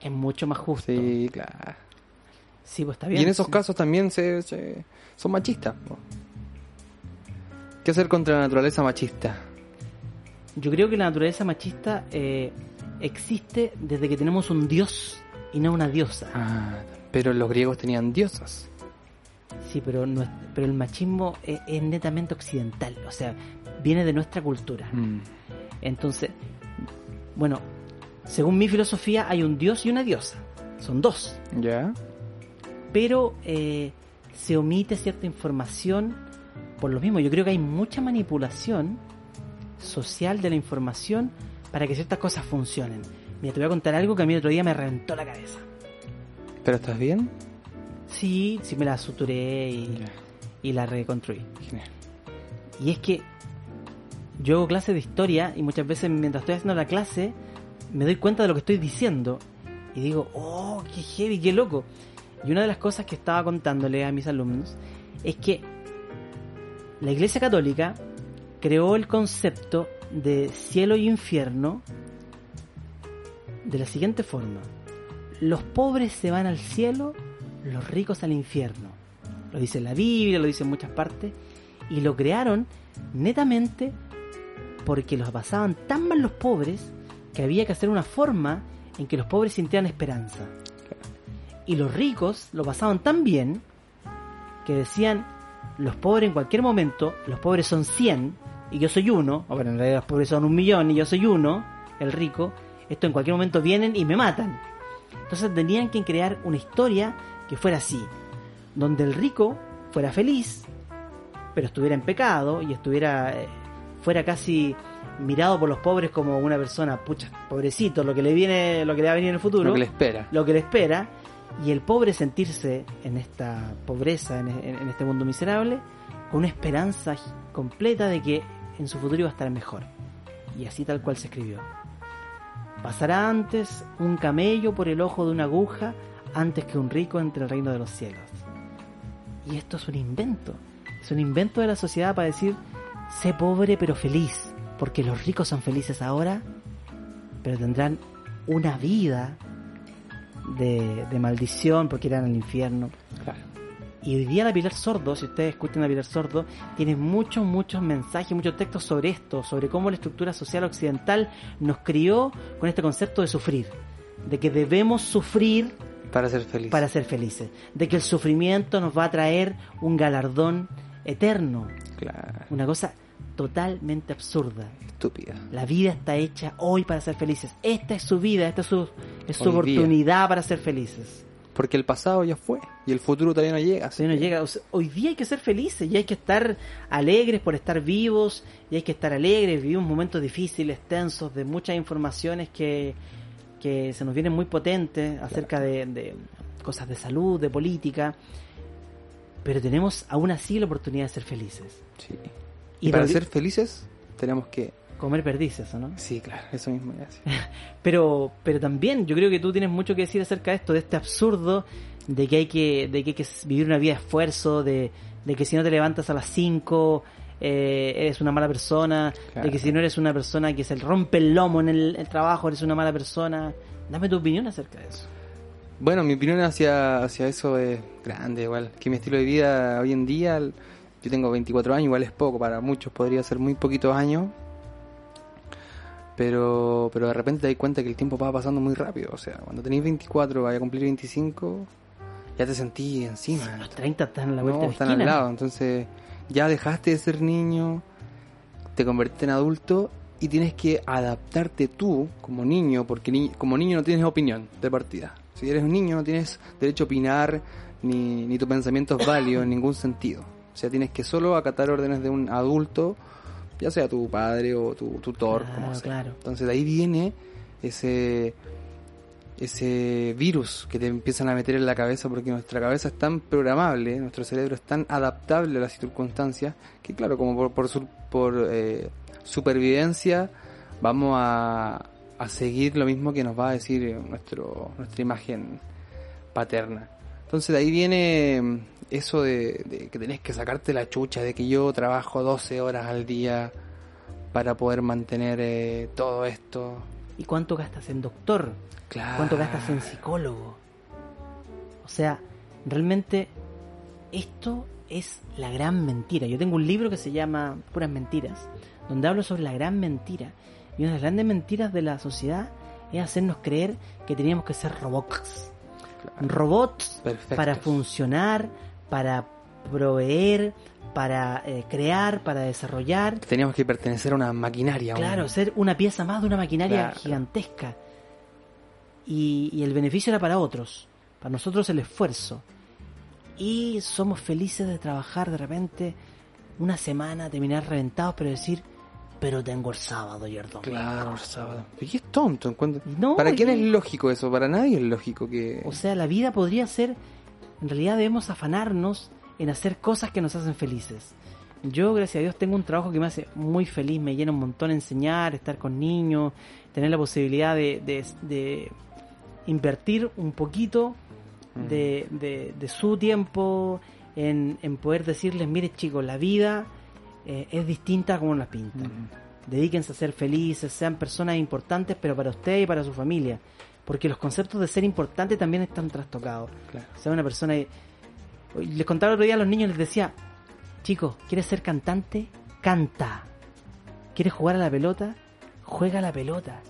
Es mucho más justo. Sí, claro. Sí, pues está bien. Y en esos sí. casos también se, se- son machistas. ¿Qué hacer contra la naturaleza machista? Yo creo que la naturaleza machista eh, existe desde que tenemos un dios y no una diosa. Ah, pero los griegos tenían diosas. Sí, pero, no pero el machismo es, es netamente occidental, o sea, viene de nuestra cultura. Mm. Entonces, bueno, según mi filosofía hay un dios y una diosa. Son dos. ¿Ya? Pero eh, se omite cierta información por lo mismo. Yo creo que hay mucha manipulación social de la información para que ciertas cosas funcionen. Mira, te voy a contar algo que a mí el otro día me reventó la cabeza. ¿Pero estás bien? Sí, sí me la suturé y, y la reconstruí. Genial. Y es que yo hago clases de historia y muchas veces mientras estoy haciendo la clase me doy cuenta de lo que estoy diciendo y digo, oh, qué heavy, qué loco. Y una de las cosas que estaba contándole a mis alumnos es que la Iglesia Católica creó el concepto de cielo y infierno de la siguiente forma. Los pobres se van al cielo, los ricos al infierno. Lo dice la Biblia, lo dice en muchas partes. Y lo crearon netamente porque los pasaban tan mal los pobres que había que hacer una forma en que los pobres sintieran esperanza. Y los ricos lo pasaban tan bien que decían, los pobres en cualquier momento, los pobres son 100 y yo soy uno, o bueno, en realidad los pobres son un millón y yo soy uno, el rico, esto en cualquier momento vienen y me matan. Entonces tenían que crear una historia que fuera así, donde el rico fuera feliz, pero estuviera en pecado y estuviera eh, fuera casi mirado por los pobres como una persona, pucha, pobrecito, lo que le viene, lo que le va a venir en el futuro, Lo que le espera. lo que le espera, y el pobre sentirse en esta pobreza, en, en este mundo miserable, con una esperanza completa de que en su futuro iba a estar mejor. Y así tal cual se escribió. Pasará antes un camello por el ojo de una aguja antes que un rico entre el reino de los cielos. Y esto es un invento. Es un invento de la sociedad para decir, sé pobre pero feliz. Porque los ricos son felices ahora, pero tendrán una vida de, de maldición porque irán al infierno. Claro. Y hoy día la Pilar Sordo, si ustedes escuchan a Pilar Sordo, tiene muchos, muchos mensajes, muchos textos sobre esto, sobre cómo la estructura social occidental nos crió con este concepto de sufrir, de que debemos sufrir Para ser feliz. para ser felices, de que el sufrimiento nos va a traer un galardón eterno, Claro. una cosa totalmente absurda. Estúpida. La vida está hecha hoy para ser felices. Esta es su vida, esta es su, es su día. oportunidad para ser felices. Porque el pasado ya fue. Y el futuro todavía no llega. No llega, o sea, hoy día hay que ser felices y hay que estar alegres por estar vivos y hay que estar alegres. Vivimos momentos difíciles, tensos, de muchas informaciones que, que se nos vienen muy potentes acerca de, de cosas de salud, de política. Pero tenemos aún así la oportunidad de ser felices. Sí. Y Y para ser felices tenemos que... Comer perdices, ¿o no? Sí, claro, eso mismo. gracias. Pero, pero también yo creo que tú tienes mucho que decir acerca de esto, de este absurdo de que hay que, de que, hay que vivir una vida de esfuerzo, de, de que si no te levantas a las 5 eh, eres una mala persona, Claro. de que si no eres una persona que se rompe el lomo en el, el trabajo, eres una mala persona. Dame tu opinión acerca de eso. Bueno, mi opinión hacia, hacia eso es grande, igual. Que mi estilo de vida hoy en día, yo tengo 24 años, igual es poco, para muchos podría ser muy poquitos años. Pero, pero de repente te das cuenta que el tiempo va pasando muy rápido. O sea, cuando tenéis 24, vaya a cumplir 25, ya te sentí encima. Los 30 están en la vuelta No, de están esquina. al lado. Entonces, ya dejaste de ser niño, te convertiste en adulto y tienes que adaptarte tú como niño, porque ni- como niño no tienes opinión de partida. Si eres un niño no tienes derecho a opinar, ni, ni tu pensamiento es válido en ningún sentido. O sea, tienes que solo acatar órdenes de un adulto, ya sea tu padre o tu tutor, Claro, como sea. claro. Entonces de ahí viene ese ese virus que te empiezan a meter en la cabeza porque nuestra cabeza es tan programable, nuestro cerebro es tan adaptable a las circunstancias que claro, como por, por, sur- por, eh, supervivencia vamos a, a seguir lo mismo que nos va a decir nuestro, nuestra imagen paterna. Entonces de ahí viene eso de, de que tenés que sacarte la chucha, de que yo trabajo 12 horas al día para poder mantener eh, todo esto. ¿Y cuánto gastas en doctor? Claro. ¿Cuánto gastas en psicólogo? O sea, realmente esto es la gran mentira. Yo tengo un libro que se llama Puras Mentiras, donde hablo sobre la gran mentira. Y una de las grandes mentiras de la sociedad es hacernos creer que teníamos que ser robots. Claro. Robots Perfectos. para funcionar, para proveer, para eh, crear, para desarrollar. Teníamos que pertenecer a una maquinaria. un- Claro, ser una pieza más de una maquinaria Claro. gigantesca. Y, y el beneficio era para otros, para nosotros el esfuerzo. Y somos felices de trabajar de repente una semana, terminar reventados, pero decir, pero tengo el sábado y el domingo. Claro, el sábado. ¿Y qué es tonto? encuentro. No, ¿Para quién es lógico eso? Para nadie es lógico que... O sea, la vida podría ser, en realidad debemos afanarnos en hacer cosas que nos hacen felices. Yo, gracias a Dios, tengo un trabajo que me hace muy feliz, me llena un montón enseñar, estar con niños, tener la posibilidad de, de- de invertir un poquito de, de- de su tiempo en, en poder decirles, mire chicos, la vida eh, es distinta a como la pintan. Dedíquense a ser felices, sean personas importantes, pero para usted y para su familia. Porque los conceptos de ser importante también están trastocados. Claro. O sea, una persona... Les contaba el otro día a los niños, les decía, chicos, ¿quieres ser cantante? Canta. ¿Quieres jugar a la pelota? Juega a la pelota.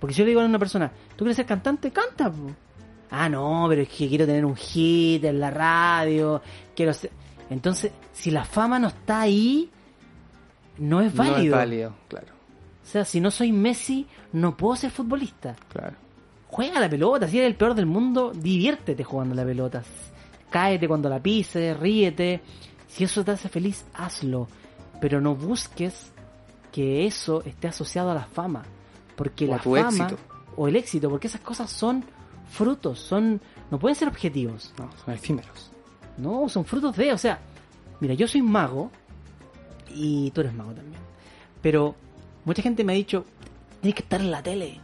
Porque si yo le digo a una persona, ¿tú quieres ser cantante? Canta. po". Ah, no, pero es que quiero tener un hit en la radio. Quiero ser... Entonces, si la fama no está ahí, no es válido. No es válido, claro, O sea, si no soy Messi, no puedo ser futbolista. claro. Juega la pelota, si eres el peor del mundo, diviértete jugando la pelota. Cáete cuando la pises, ríete. Si eso te hace feliz, hazlo. Pero no busques que eso esté asociado a la fama. Porque O la fama éxito. o el éxito, porque esas cosas son frutos, son no pueden ser objetivos. No, son efímeros. No, son frutos de, o sea, mira, yo soy mago y tú eres mago también. Pero mucha gente me ha dicho, tenéis que estar en la tele,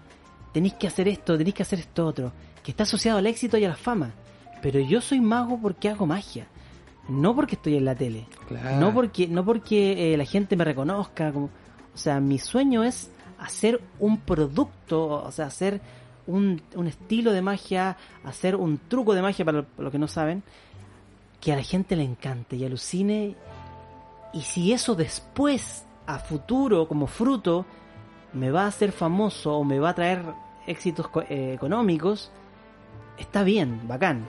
tenéis que hacer esto, tenéis que hacer esto otro, que está asociado al éxito y a la fama. Pero yo soy mago porque hago magia, no porque estoy en la tele, Claro. no porque no porque eh, la gente me reconozca, como, o sea, mi sueño es hacer un producto, o sea, hacer un, un estilo de magia, hacer un truco de magia para los que no saben, que a la gente le encante y alucine. Y si eso después, a futuro, como fruto, me va a hacer famoso o me va a traer éxitos eh, económicos, está bien, bacán.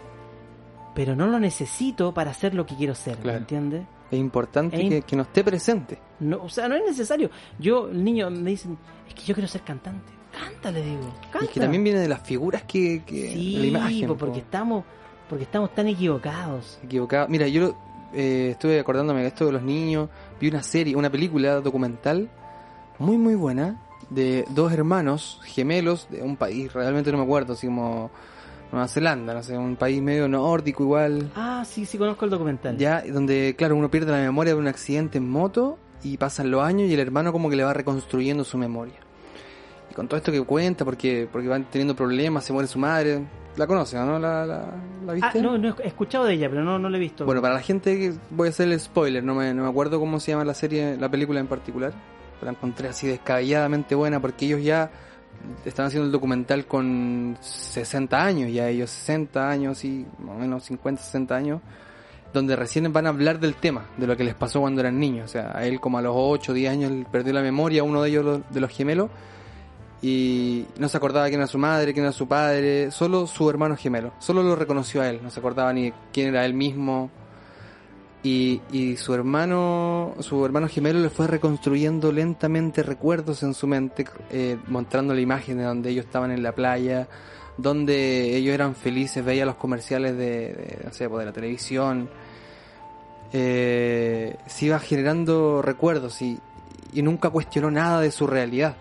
Pero no lo necesito para hacer lo que quiero ser, Claro. ¿entiendes? Es importante Es que, que no esté presente. No, o sea, no es necesario. Yo, el niño me dicen, es que yo quiero ser cantante. Canta, le digo. Canta. Y que también viene de las figuras que... que sí, la imagen. porque po. estamos porque estamos tan equivocados. equivocado. Mira, yo eh, estuve acordándome de esto de los niños. Vi una serie, una película documental muy, muy buena de dos hermanos gemelos de un país, realmente no me acuerdo, así como Nueva Zelanda, no sé, un país medio nórdico igual. Ah, sí, sí conozco el documental. Ya, donde, claro, uno pierde la memoria de un accidente en moto y pasan los años y el hermano como que le va reconstruyendo su memoria. Y con todo esto que cuenta, porque porque van teniendo problemas, se muere su madre. La conoce, ¿no? ¿La, la, la Ah, viste? no, no he escuchado de ella, pero no, no la he visto. Bueno, para la gente que voy a hacer el spoiler, no me, no me acuerdo cómo se llama la serie, la película en particular, la encontré así descabelladamente buena porque ellos ya están haciendo el documental con 60 años, ya ellos 60 años y más o menos 50, 60 años, donde recién van a hablar del tema, de lo que les pasó cuando eran niños, o sea, a él como a los 8, 10 años perdió la memoria, uno de ellos lo- de los gemelos, y no se acordaba quién era su madre, quién era su padre, solo su hermano gemelo, solo lo reconoció a él, no se acordaba ni quién era él mismo. Y, y su hermano, su hermano gemelo le fue reconstruyendo lentamente recuerdos en su mente, eh, mostrándole imágenes donde ellos estaban en la playa, donde ellos eran felices, veía los comerciales de, de, no pues, de la televisión. Eh, se iba generando recuerdos y, y nunca cuestionó nada de su realidad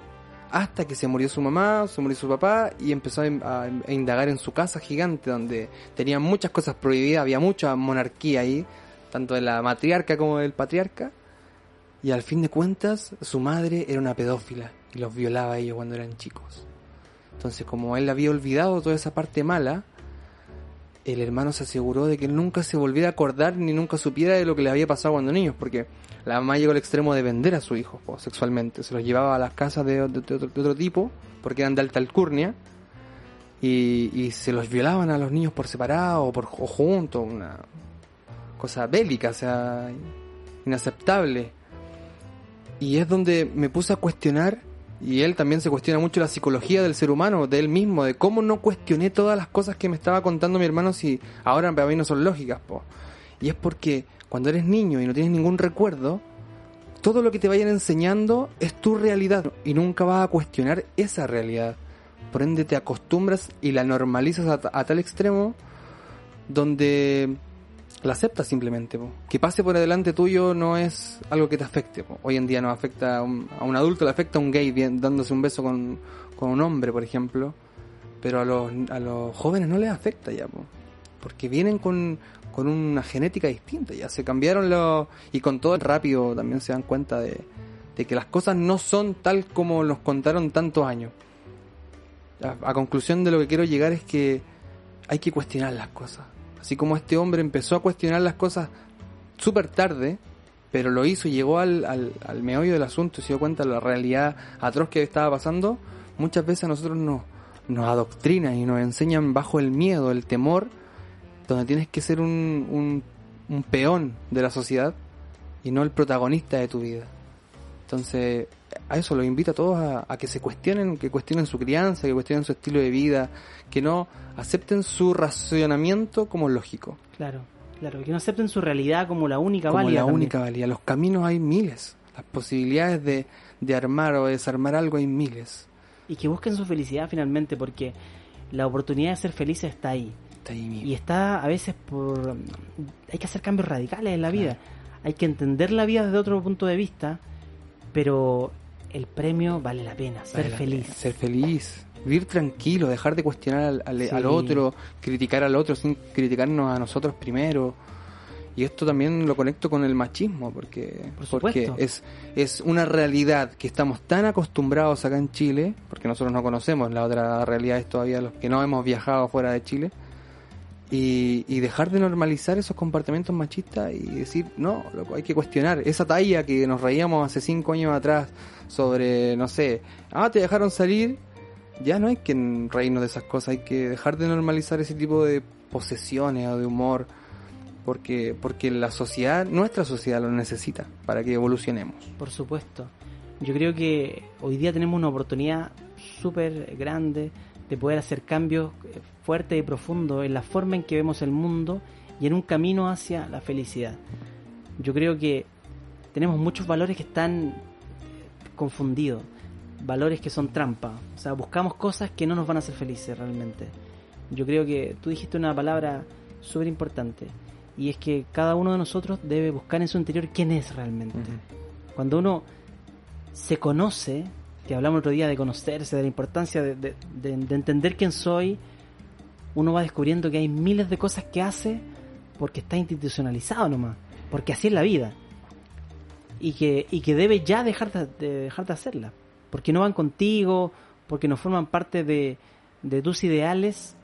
hasta que se murió su mamá, se murió su papá y empezó a, a- indagar en su casa gigante donde tenían muchas cosas prohibidas, había mucha monarquía ahí, tanto de la matriarca como del patriarca. Y al fin de cuentas, su madre era una pedófila y los violaba a ellos cuando eran chicos. Entonces, como él había olvidado toda esa parte mala, el hermano se aseguró de que nunca se volviera a acordar ni nunca supiera de lo que le había pasado cuando niños, porque la mamá llegó al extremo de vender a su hijo sexualmente. Se los llevaba a las casas de, otro, tipo, porque eran de alta alcurnia, y, se los violaban a los niños por separado o, por, o juntos, una cosa bélica, o sea, inaceptable. Y es donde me puse a cuestionar, y él también se cuestiona mucho la psicología del ser humano, de él mismo, de cómo no cuestioné todas las cosas que me estaba contando mi hermano si ahora para mí no son lógicas, po. Y es porque cuando eres niño y no tienes ningún recuerdo, todo lo que te vayan enseñando es tu realidad y nunca vas a cuestionar esa realidad. Por ende te acostumbras y la normalizas a, a tal extremo donde la aceptas simplemente. po. Que pase por adelante tuyo no es algo que te afecte. po. Hoy en día nos afecta a un, a un adulto, le afecta a un gay dándose un beso con, con un hombre, por ejemplo. Pero a los, a los jóvenes no les afecta ya, po. porque vienen con, con una genética distinta. Ya se cambiaron los. Y con todo rápido también se dan cuenta de, que las cosas no son tal como nos contaron tantos años. A conclusión de lo que quiero llegar es que hay que cuestionar las cosas. Así como este hombre empezó a cuestionar las cosas súper tarde, pero lo hizo y llegó al, al, al meollo del asunto y se dio cuenta de la realidad atroz que estaba pasando, muchas veces a nosotros nos, nos adoctrinan y nos enseñan bajo el miedo, el temor, donde tienes que ser un, un, un peón de la sociedad y no el protagonista de tu vida. Entonces, a eso los invito a todos a, a que se cuestionen, que cuestionen su crianza, que cuestionen su estilo de vida, que no acepten su racionamiento como lógico, Claro, claro, que no acepten su realidad como la única como válida. la también. única valía. Los caminos hay miles, las posibilidades de, de armar o de desarmar algo hay miles. Y que busquen su felicidad finalmente, porque la oportunidad de ser felices está ahí. Está ahí mismo. Y está a veces por... Hay que hacer cambios radicales en la vida. Hay que entender la vida desde otro punto de vista, pero el premio vale la pena, ser la feliz. pena, Ser feliz. Vivir tranquilo, dejar de cuestionar al, al- Sí. al otro, criticar al otro sin criticarnos a nosotros primero. Y esto también lo conecto con el machismo, porque, Por porque es, es una realidad que estamos tan acostumbrados acá en Chile, porque nosotros no conocemos la otra realidad, es todavía los que no hemos viajado fuera de Chile, y, y dejar de normalizar esos comportamientos machistas y decir, no, hay que cuestionar esa talla que nos reíamos hace cinco años atrás sobre, no sé, ah, te dejaron salir, ya no hay que reírnos de esas cosas, hay que dejar de normalizar ese tipo de posesiones o de humor, porque, porque la sociedad, nuestra sociedad lo necesita para que evolucionemos. Por supuesto. Yo creo que hoy día tenemos una oportunidad súper grande de poder hacer cambios eh, fuertes y profundos en la forma en que vemos el mundo y en un camino hacia la felicidad. Yo creo que tenemos muchos valores que están eh, confundidos, valores que son trampa. O sea, buscamos cosas que no nos van a hacer felices realmente. Yo creo que tú dijiste una palabra súper importante y es que cada uno de nosotros debe buscar en su interior quién es realmente. Cuando uno se conoce, que hablamos otro día de conocerse, de la importancia de, de- de- de entender quién soy, uno va descubriendo que hay miles de cosas que hace porque está institucionalizado nomás, porque así es la vida. Y que, y que debe ya dejar de, de dejar de hacerla, porque no van contigo, porque no forman parte de, de tus ideales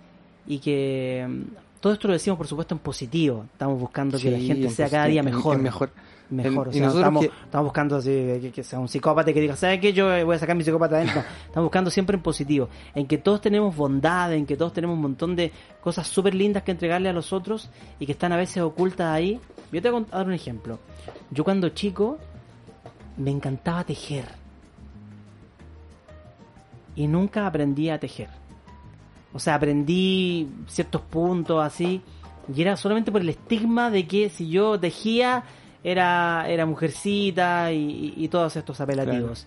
y que mm, todo esto lo decimos por supuesto en positivo, estamos buscando que la gente en sea cada día mejor. mejor. Mejor, El- o y sea, nosotros estamos, que- estamos buscando así, que, que sea un psicópata que diga, ¿sabes qué? Yo voy a sacar mi psicópata adentro. No, estamos buscando siempre en positivo, en que todos tenemos bondad, en que todos tenemos un montón de cosas súper lindas que entregarle a los otros y que están a veces ocultas ahí. Yo te voy a dar un ejemplo. Yo cuando chico me encantaba tejer y nunca aprendí a tejer. O sea, aprendí ciertos puntos así y era solamente por el estigma de que si yo tejía era, era mujercita y, y- y todos estos apelativos.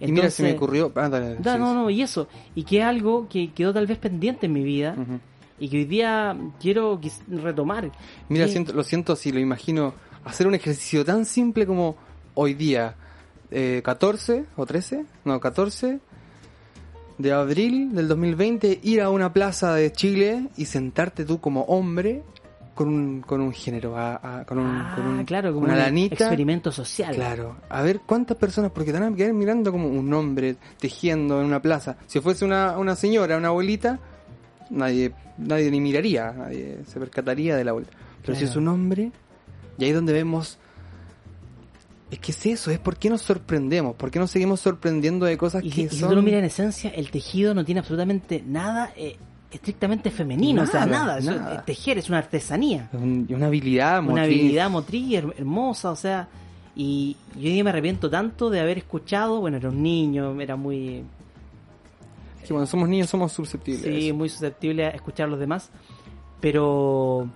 y mira, se me ocurrió... ah, dale, Da, sí, no, no, y eso. Y que es algo que quedó tal vez pendiente en mi vida y que hoy día quiero retomar. Mira, Que- siento, lo siento así, lo imagino. Hacer un ejercicio tan simple como hoy día, eh, 14 o 13, no, 14 de abril del 2020, ir a una plaza de Chile y sentarte tú como hombre con un, con un género, a- a- con, un, Ah, con un- claro, como una un lanita. experimento social. Claro, a ver cuántas personas, porque te van a quedar mirando como un hombre tejiendo en una plaza. Si fuese una, una señora, una abuelita, nadie, nadie ni miraría, nadie se percataría de la abuela. Pero si es un hombre, y ahí es donde vemos, es que es eso, es por qué nos sorprendemos, por qué nos seguimos sorprendiendo de cosas Y, que si, y si tú lo miras en esencia, el tejido no tiene absolutamente nada eh, estrictamente femenino. o sea, Nada, nada. Eso- nada. tejer es una artesanía. un- una habilidad, Una motriz. habilidad motriz her- hermosa, o sea. Y yo día me arrepiento tanto de haber escuchado. Bueno, era un niño, era muy. Que cuando somos niños somos susceptibles. Sí, muy susceptible a escuchar a los demás. Pero.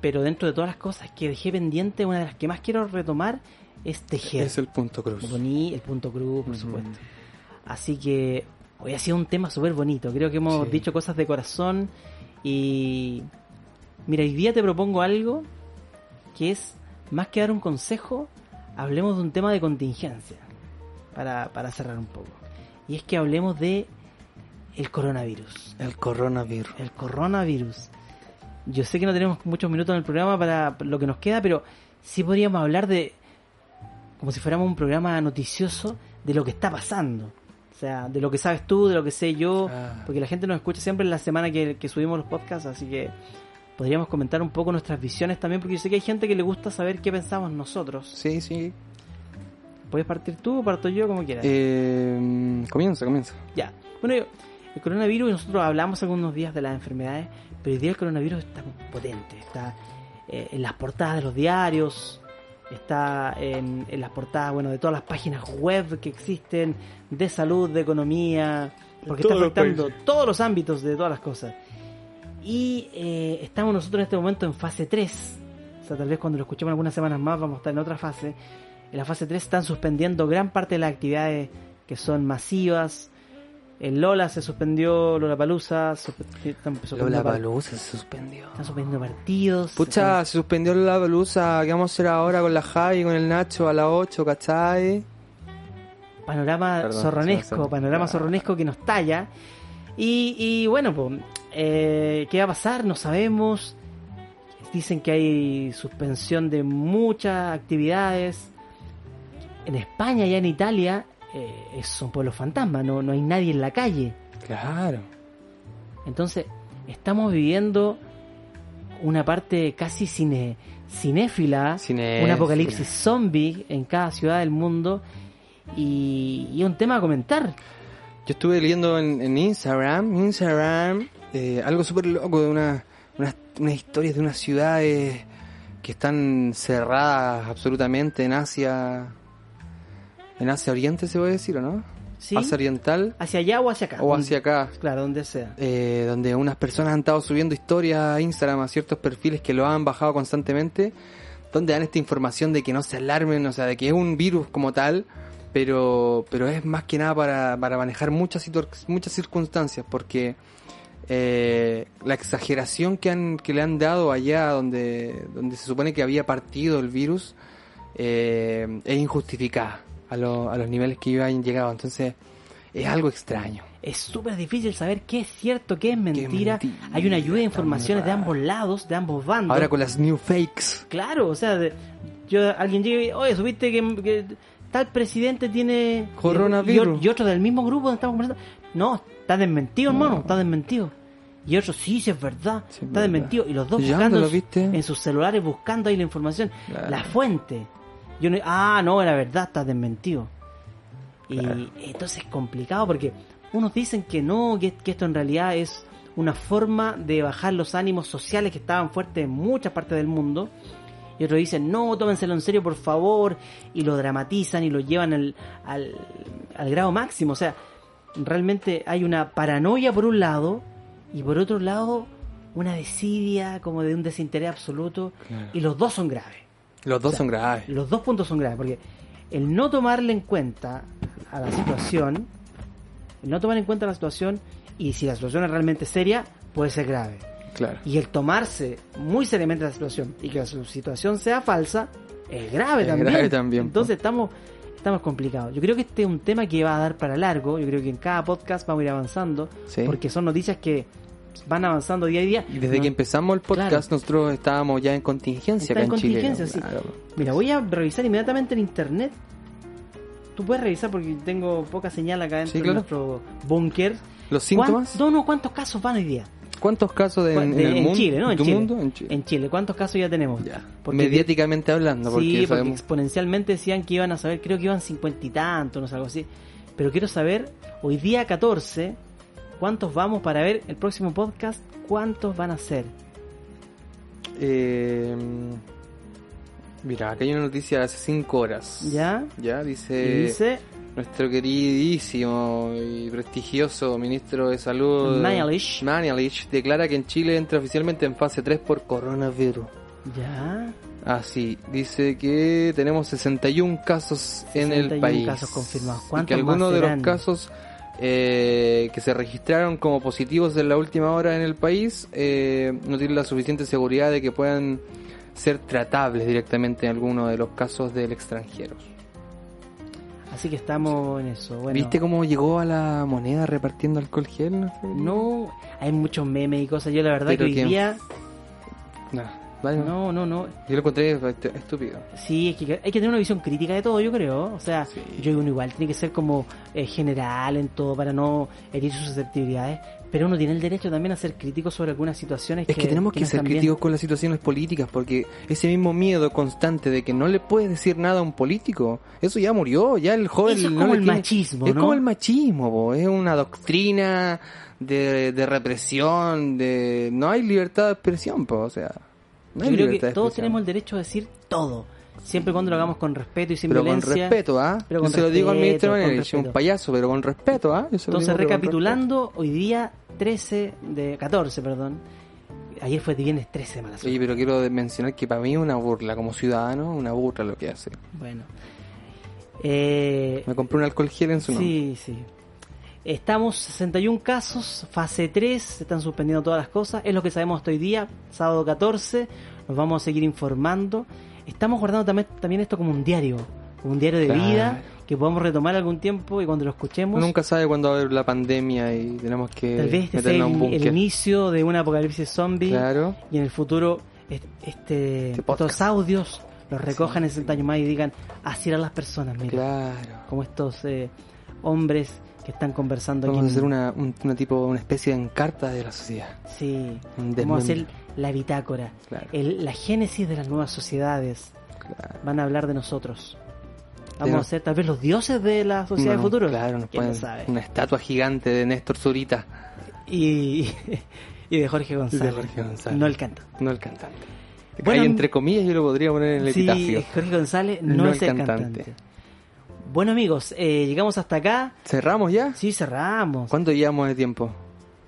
Pero dentro de todas las cosas que dejé pendiente, una de las que más quiero retomar es tejer. Es el punto cruz. Boni- el punto cruz, por supuesto. Así que hoy ha sido un tema súper bonito. Creo que hemos Sí. dicho cosas de corazón y, Mira, hoy día te propongo algo que es, más que dar un consejo, hablemos de un tema de contingencia, para, para cerrar un poco. Y es que hablemos de el coronavirus. El coronavirus. El coronavirus. Yo sé que no tenemos muchos minutos en el programa para lo que nos queda, pero sí podríamos hablar de, como si fuéramos un programa noticioso, de lo que está pasando. O sea, de lo que sabes tú, de lo que sé yo, Ah. porque la gente nos escucha siempre en la semana que, que subimos los podcasts, así que podríamos comentar un poco nuestras visiones también, porque yo sé que hay gente que le gusta saber qué pensamos nosotros. Sí, sí. ¿Puedes partir tú o parto yo como quieras? Eh, comienza, comienza. Ya. Bueno, yo- el coronavirus, nosotros hablamos algunos días de las enfermedades, pero hoy día el coronavirus está potente. Está eh, en las portadas de los diarios, está en, en las portadas, bueno, de todas las páginas web que existen, de salud, de economía, porque está los afectando todos los ámbitos de todas las cosas. Y eh, estamos nosotros en este momento en fase 3. O sea, tal vez cuando lo escuchemos algunas semanas más vamos a estar en otra fase. En la fase 3 están suspendiendo gran parte de las actividades que son masivas. En Lola se suspendió, Lola Palusa, Lola Palusa se suspendió. están suspendiendo partidos. Pucha, se suspendió la Palusa. ¿Qué vamos a hacer ahora con la Javi y con el Nacho a las 8, cachai? panorama Perdón, zorronesco, panorama Ah. zorronesco que nos talla. Y, y bueno, pues, eh, ¿qué va a pasar? No sabemos. Dicen que hay suspensión de muchas actividades. En España y en Italia eh, es- son pueblos fantasmas, no, no hay nadie en la calle. Claro. Entonces, estamos viviendo una parte casi cine, cinéfila, Cinéfila. un apocalipsis zombie en cada ciudad del mundo y, y un tema a comentar. Yo estuve leyendo en, en Instagram, Instagram, eh, algo súper loco de una, unas, unas historias de unas ciudades que están cerradas absolutamente en Asia, en Asia Oriente se puede decir, ¿o no? ¿sí? Asia Oriental Hacia allá o hacia acá. o hacia acá, Claro, donde sea. eh, donde unas personas han estado subiendo historias a Instagram a ciertos perfiles que lo han bajado constantemente, donde dan esta información de que no se alarmen, o sea, de que es un virus como tal, pero, pero es más que nada para, para manejar muchas, muchas circunstancias, porque eh, la exageración que, han, que le han dado allá donde, donde se supone que había partido el virus eh, es injustificada a, lo- a los niveles que han llegado, entonces es algo extraño. Es súper difícil saber qué es cierto, qué es mentira. mentira, Hay una lluvia de informaciones de ambos lados, de ambos bandos. Ahora con las new fakes. Claro, o sea, de- yo alguien llega y, oye, supiste que, que tal presidente tiene Coronavirus. Y, y otro del mismo grupo donde estamos conversando. No, está desmentido, hermano, está desmentido. Y otro, sí, sí es verdad, Sí, está verdad. desmentido. Y los dos ¿Y ya buscando lo en, su- viste? en sus celulares, buscando ahí la información, Claro. la fuente. Yo no, ah, no, era verdad, está desmentido. Y entonces es complicado porque unos dicen que no, que, que esto en realidad es una forma de bajar los ánimos sociales que estaban fuertes en muchas partes del mundo. Y otros dicen, no, tómenselo en serio, por favor. Y lo dramatizan y lo llevan al, al, al grado máximo. O sea, realmente hay una paranoia por un lado y por otro lado una desidia como de un desinterés absoluto. Claro. Y los dos son graves. Los dos O sea, son graves. Los dos puntos son graves, porque el no tomarle en cuenta a la situación, el no tomar en cuenta la situación, y si la situación es realmente seria, puede ser grave. Claro. Y el tomarse muy seriamente la situación y que la su- situación sea falsa, es grave Es también. grave también, Entonces estamos, estamos complicados. Yo creo que este es un tema que va a dar para largo. Yo creo que en cada podcast vamos a ir avanzando, Sí. porque son noticias que van avanzando día a día. Y desde No- que empezamos el podcast, Claro. nosotros estábamos ya en contingencia Está acá en en, Chile. contingencia, sí. Claro. Mira, voy a revisar inmediatamente en internet. Tú puedes revisar porque tengo poca señal acá dentro Sí, de nuestro búnker. ¿Los síntomas? ¿Cuán- No, no, ¿cuántos casos van hoy día? ¿Cuántos casos de- en, el mundo? Chile, ¿no? ¿En Chile. mundo? En Chile. En Chile, ¿cuántos casos ya tenemos? Ya. Porque- Mediáticamente hablando, porque sí, porque exponencialmente decían que iban a saber, creo que iban cincuenta y tantos, no sé, algo así. Pero quiero saber, hoy día 14, ¿cuántos vamos para ver el próximo podcast? ¿Cuántos van a ser? Eh, mira, acá hay una noticia de hace 5 horas. ¿Ya? Ya, Y dice, dice nuestro queridísimo y prestigioso ministro de salud, Mañalich. Mañalich, declara que en Chile entra oficialmente en fase 3 por coronavirus. ¿Ya? Ah, sí, dice que tenemos 61 casos en el 61 país. casos confirmados. Y ¿Cuántos que algunos más de los casos eh, que se registraron como positivos en la última hora en el país eh, no tienen la suficiente seguridad de que puedan ser tratables directamente en alguno de los casos del extranjero. Así que estamos en eso. Bueno, ¿Viste cómo llegó a la moneda repartiendo alcohol gel? No, sé? No, hay muchos memes y cosas. Yo la verdad Pero que hoy día... No, vale, No, no, no. Yo lo encontré est- estúpido. Sí, es que hay que tener una visión crítica de todo, yo creo. O sea, Sí. yo uno igual tiene que ser como eh, general en todo para no herir sus susceptibilidades. Pero uno tiene el derecho también a ser crítico sobre algunas situaciones Es que, tenemos que ser críticos con las situaciones políticas porque ese mismo miedo constante de que no le puedes decir nada a un político, eso ya murió, ya el joven Eso es como el tiene- machismo, Es ¿no? como el machismo, po, es una doctrina de, de represión, de no hay libertad de expresión, po, o sea, no Yo creo que todos expresión. tenemos el derecho a decir todo. Siempre y cuando lo hagamos con respeto y sin pero con violencia. respeto, ¿ah? Pero Yo con se lo digo al ministro respeto, con Manelich, un respeto. payaso, pero con respeto, ¿ah? Entonces, con recapitulando, hoy día 13 de 14, perdón. Ayer fue de viernes 13, mala respeto. suerte. Oye, pero quiero mencionar que para mí es una burla, como ciudadano, una burla lo que hace. Bueno. Eh, Me compré un alcohol gel en su nombre. sí, sí. Estamos 61 casos, fase 3, se están suspendiendo todas las cosas. Es lo que sabemos hasta hoy día, sábado 14. Nos vamos a seguir informando. Estamos guardando también, también esto como un diario, como un diario de Claro. vida que podamos retomar algún tiempo y cuando lo escuchemos. Nunca sabe cuándo va a haber la pandemia y tenemos que Tal vez este sea el, el inicio de un apocalipsis zombie Claro. y en el futuro est- este, Este estos audios los recojan en 60 años más y digan así eran las personas, mira, Claro. como estos eh, hombres que están conversando Vamos a aquí. en- hacer una, un- una tipo, una especie de encarta de la sociedad. Sí, vamos a hacer la bitácora, Claro. el- la génesis de las nuevas sociedades. Claro. Van a hablar de nosotros. Vamos a ser tal vez los dioses de la sociedad No, del futuro. Claro, nos ¿Quién lo ponen sabe? una estatua gigante de Néstor Zurita, Y, y de Jorge González. Jorge González. No el canto. no el cantante. Bueno, Ahí entre comillas yo lo podría poner en el Sí, epitafio. Jorge González no, No es el el cantante. cantante. Bueno amigos, eh, llegamos hasta acá. ¿Cerramos ya? Sí, cerramos. ¿Cuánto llevamos de tiempo?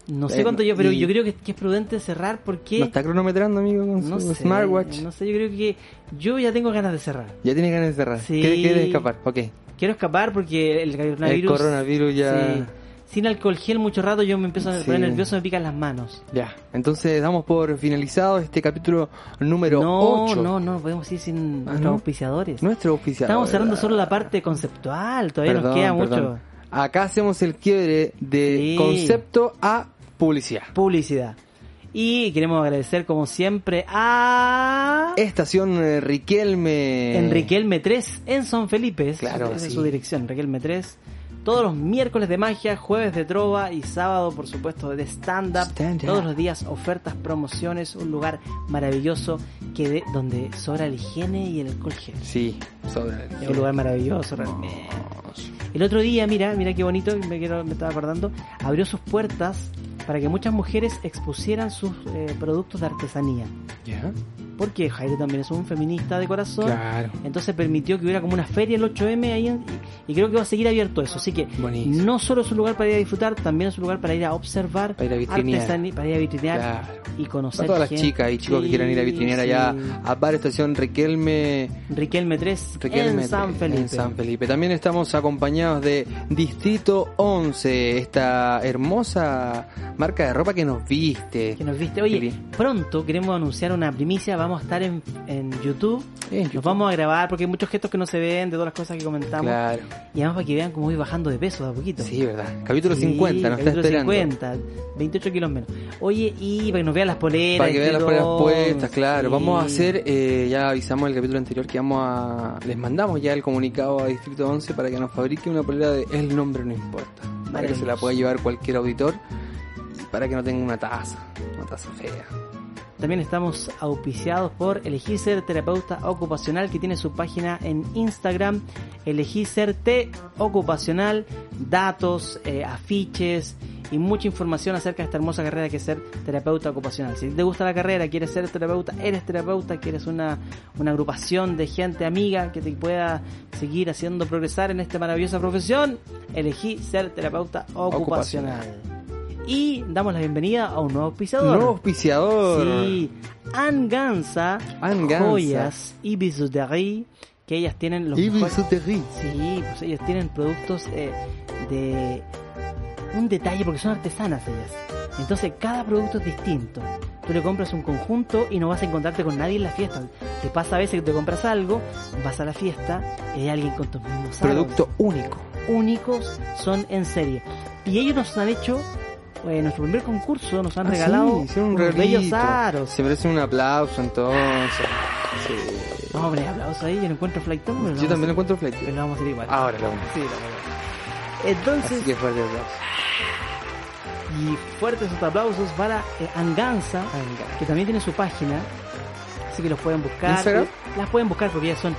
No sé Eh, cuánto yo, pero yo creo que, que es prudente cerrar porque... ¿No está cronometrando, amigo, con no su sé, smartwatch? No sé, yo creo que yo ya tengo ganas de cerrar. Ya tiene ganas de cerrar. Sí. ¿Quieres, quieres escapar? Ok. Quiero escapar porque el El coronavirus... coronavirus ya... sí. Sin alcohol gel mucho rato yo me empiezo a Sí. poner nervioso, me pican las manos. Ya, entonces damos por finalizado este capítulo número no, 8. no, no, podemos ir sin Ah, nuestros ¿no? auspiciadores. Nuestro oficial. Estamos cerrando solo la parte conceptual, todavía nos queda perdón. mucho. Acá hacemos el quiebre de Sí. concepto a publicidad. Publicidad. Y queremos agradecer como siempre a... Estación eh, Riquelme. Enriquelme 3 en San Felipe. Claro, Esa es sí. su dirección, Enriquelme 3. Todos los miércoles de magia, jueves de trova y sábado, por supuesto, de stand-up. Todos los días ofertas, promociones, un lugar maravilloso que de, donde sobra la higiene y el alcohol gel. Sí, sobre Es un lugar maravilloso realmente. El otro día, mira, mira qué bonito, me, quiero- me estaba acordando, abrió sus puertas para que muchas mujeres expusieran sus eh, productos de artesanía. ¿Ya? Porque Jairo también es un feminista de corazón. Claro. Entonces permitió que hubiera como una feria el 8M ahí en- y, creo que va a seguir abierto eso. Así que Buenísimo. no solo es un lugar para ir a disfrutar, también es un lugar para ir a observar, Para ir a artesanía, para ir a vitrinear Claro. y conocer A todas las chicas y chicos que quieran ir a vitrinear Sí, allá a Bar Estación Riquelme. Riquelme 3 Riquelme en San Felipe. en San Felipe. También estamos acompañados de Distrito 11, esta hermosa marca de ropa que nos viste. Que nos viste. Oye, pronto queremos anunciar una primicia. Vamos a estar en, en YouTube. En Nos YouTube. vamos a grabar porque hay muchos gestos que no se ven de todas las cosas que comentamos. Claro. Y además para que vean cómo voy bajando de peso de a poquito. Sí, verdad. Capítulo Sí, 50, nos está capítulo esperando. 50, 28 kilos menos. Oye, y para que nos vean las poleras. Para que vean las Tron, puestas, claro. sí. Vamos a hacer, eh, ya avisamos en el capítulo anterior que vamos a. Les mandamos ya el comunicado a Distrito 11 para que nos fabrique una polera de El nombre no importa. Para que se la pueda llevar cualquier auditor. y Para que no tenga una taza, una taza fea. También estamos auspiciados por Elegir Ser Terapeuta Ocupacional, que tiene su página en Instagram, Elegir Ser T Ocupacional, datos, eh, afiches y mucha información acerca de esta hermosa carrera que es ser terapeuta ocupacional. Si te gusta la carrera, quieres ser terapeuta, eres terapeuta, quieres una, una agrupación de gente amiga que te pueda seguir haciendo progresar en esta maravillosa profesión, elegí ser terapeuta ocupacional. Y damos la bienvenida a un nuevo auspiciador. Nuevo auspiciador. Sí, Anganza, Anne Gansa. joyas y bijouterie, que ellas tienen los Y mejores- bisutería. Sí, pues ellos tienen productos eh, de un detalle porque son artesanas ellas. Entonces cada producto es distinto. Tú le compras un conjunto y no vas a encontrarte con nadie en la fiesta. Te pasa a veces que te compras algo, vas a la fiesta y hay alguien con tus mismos. Producto único. únicos, son en serie. Y ellos nos han hecho, eh, nuestro primer concurso, nos han Ah, regalado sí, hicieron un unos bellos aros. Se merece un aplauso entonces. Sí. No, hombre, aplausos ahí, yo no encuentro flightón, pero lo Yo también a- encuentro flight. pero lo vamos a hacer igual. Ahora lo vamos. Sí, lo a. Entonces, Así que fuerte aplauso. y fuertes aplausos para eh, Anganza, que también tiene su página, así que los pueden buscar. ¿Instagram? Las pueden buscar porque ellas son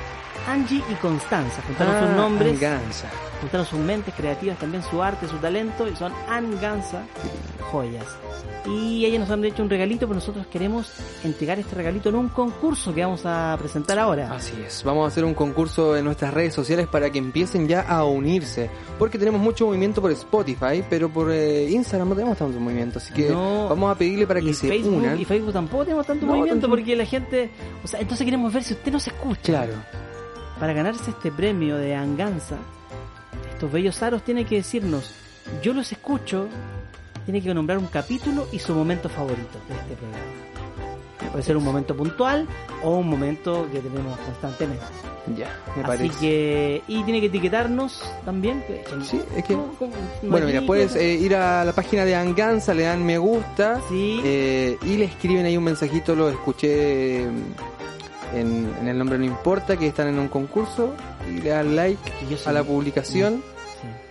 Angie y Constanza, juntaron sus Ah, nombres, Anganza. juntaron sus mentes creativas, también su arte, su talento, y son Anganza joyas. Y ellas nos han hecho un regalito, pero nosotros queremos entregar este regalito en un concurso que vamos a presentar ahora. Así es, vamos a hacer un concurso en nuestras redes sociales para que empiecen ya a unirse, porque tenemos mucho movimiento por Spotify, pero por eh, Instagram no tenemos tanto movimiento, así que No. vamos a pedirle para que y se Facebook, unan. y Facebook tampoco tenemos tanto No, movimiento tanto- porque la gente, o sea, entonces queremos ver si usted nos escucha. Claro, Para ganarse este premio de Anganza, estos bellos aros tiene que decirnos, yo los escucho, tiene que nombrar un capítulo y su momento favorito de este programa. Puede ser un momento puntual o un momento que tenemos constantemente. ya, me Así parece. que, y tiene que etiquetarnos también. Sí, es que- ¿Cómo- cómo? Bueno, mira, puedes eh, ir a la página de Anganza, le dan me gusta Sí. eh, y le escriben ahí un mensajito, lo escuché en, en el nombre no importa, que están en un concurso y le dan like a la publicación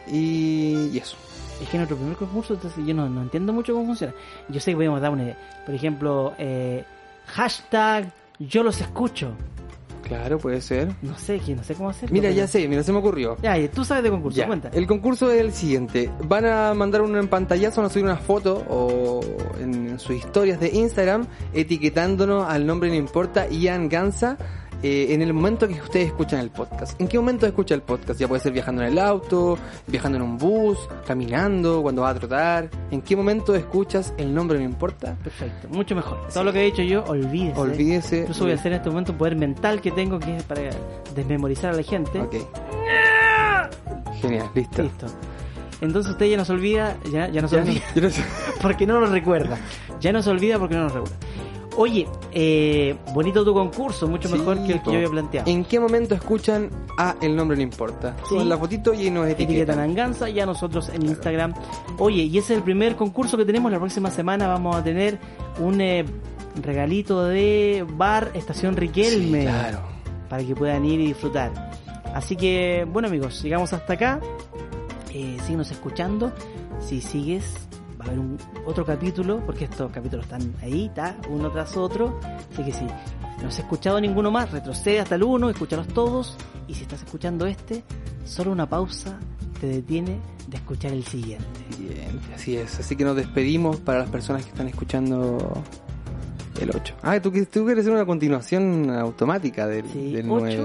Sí. y, y eso. Es que es nuestro primer concurso, entonces yo no, no entiendo mucho cómo funciona. Yo sé que podemos dar una, por ejemplo, eh, hashtag yo los escucho. Claro, puede ser. No sé, que no sé cómo hacerlo. Mira, pero- ya sé, mira, se me ocurrió. Ya, y tú sabes de concurso, Ya, cuenta. El concurso es el siguiente. Van a mandar un pantallazo, van a subir una foto o en sus historias de Instagram etiquetándonos al nombre no importa Ian Gansa eh, en el momento que ustedes escuchan el podcast. ¿En qué momento escucha el podcast? Ya puede ser viajando en el auto, viajando en un bus, caminando, cuando vas a trotar. ¿En qué momento escuchas el nombre no importa? Perfecto, mucho mejor. Todo lo que he dicho yo, olvídese. Olvídese. Incluso voy a hacer en este momento un poder mental que tengo que es para desmemorizar a la gente. Ok. Genial, listo. Listo. Entonces usted ya no se olvida, ya, ya no se Ya, olvida, no sé. porque no lo recuerda. Ya no se olvida porque no lo recuerda. Oye, eh, bonito tu concurso, mucho Sí, mejor que el que yo había planteado. ¿En qué momento escuchan a El nombre no importa? Sí. Suben la fotito y nos Etiquetan etiquetan. Anganza y a nosotros en Instagram. Oye, y ese es el primer concurso que tenemos. La próxima semana vamos a tener un eh, regalito de bar Estación Riquelme. Sí, claro. Para que puedan ir y disfrutar. Así que, bueno amigos, llegamos hasta acá. Eh, síguenos escuchando. Si sigues, va a haber un, otro capítulo, porque estos capítulos están ahí, está, uno tras otro. Así que si no has escuchado ninguno más, retrocede hasta el uno, escúchalos todos. Y si estás escuchando este, solo una pausa te detiene de escuchar el siguiente. Bien, así es. Así que nos despedimos para las personas que están escuchando el 8. Ah, tú, tú quieres hacer una continuación automática del, Sí, del ocho. 9.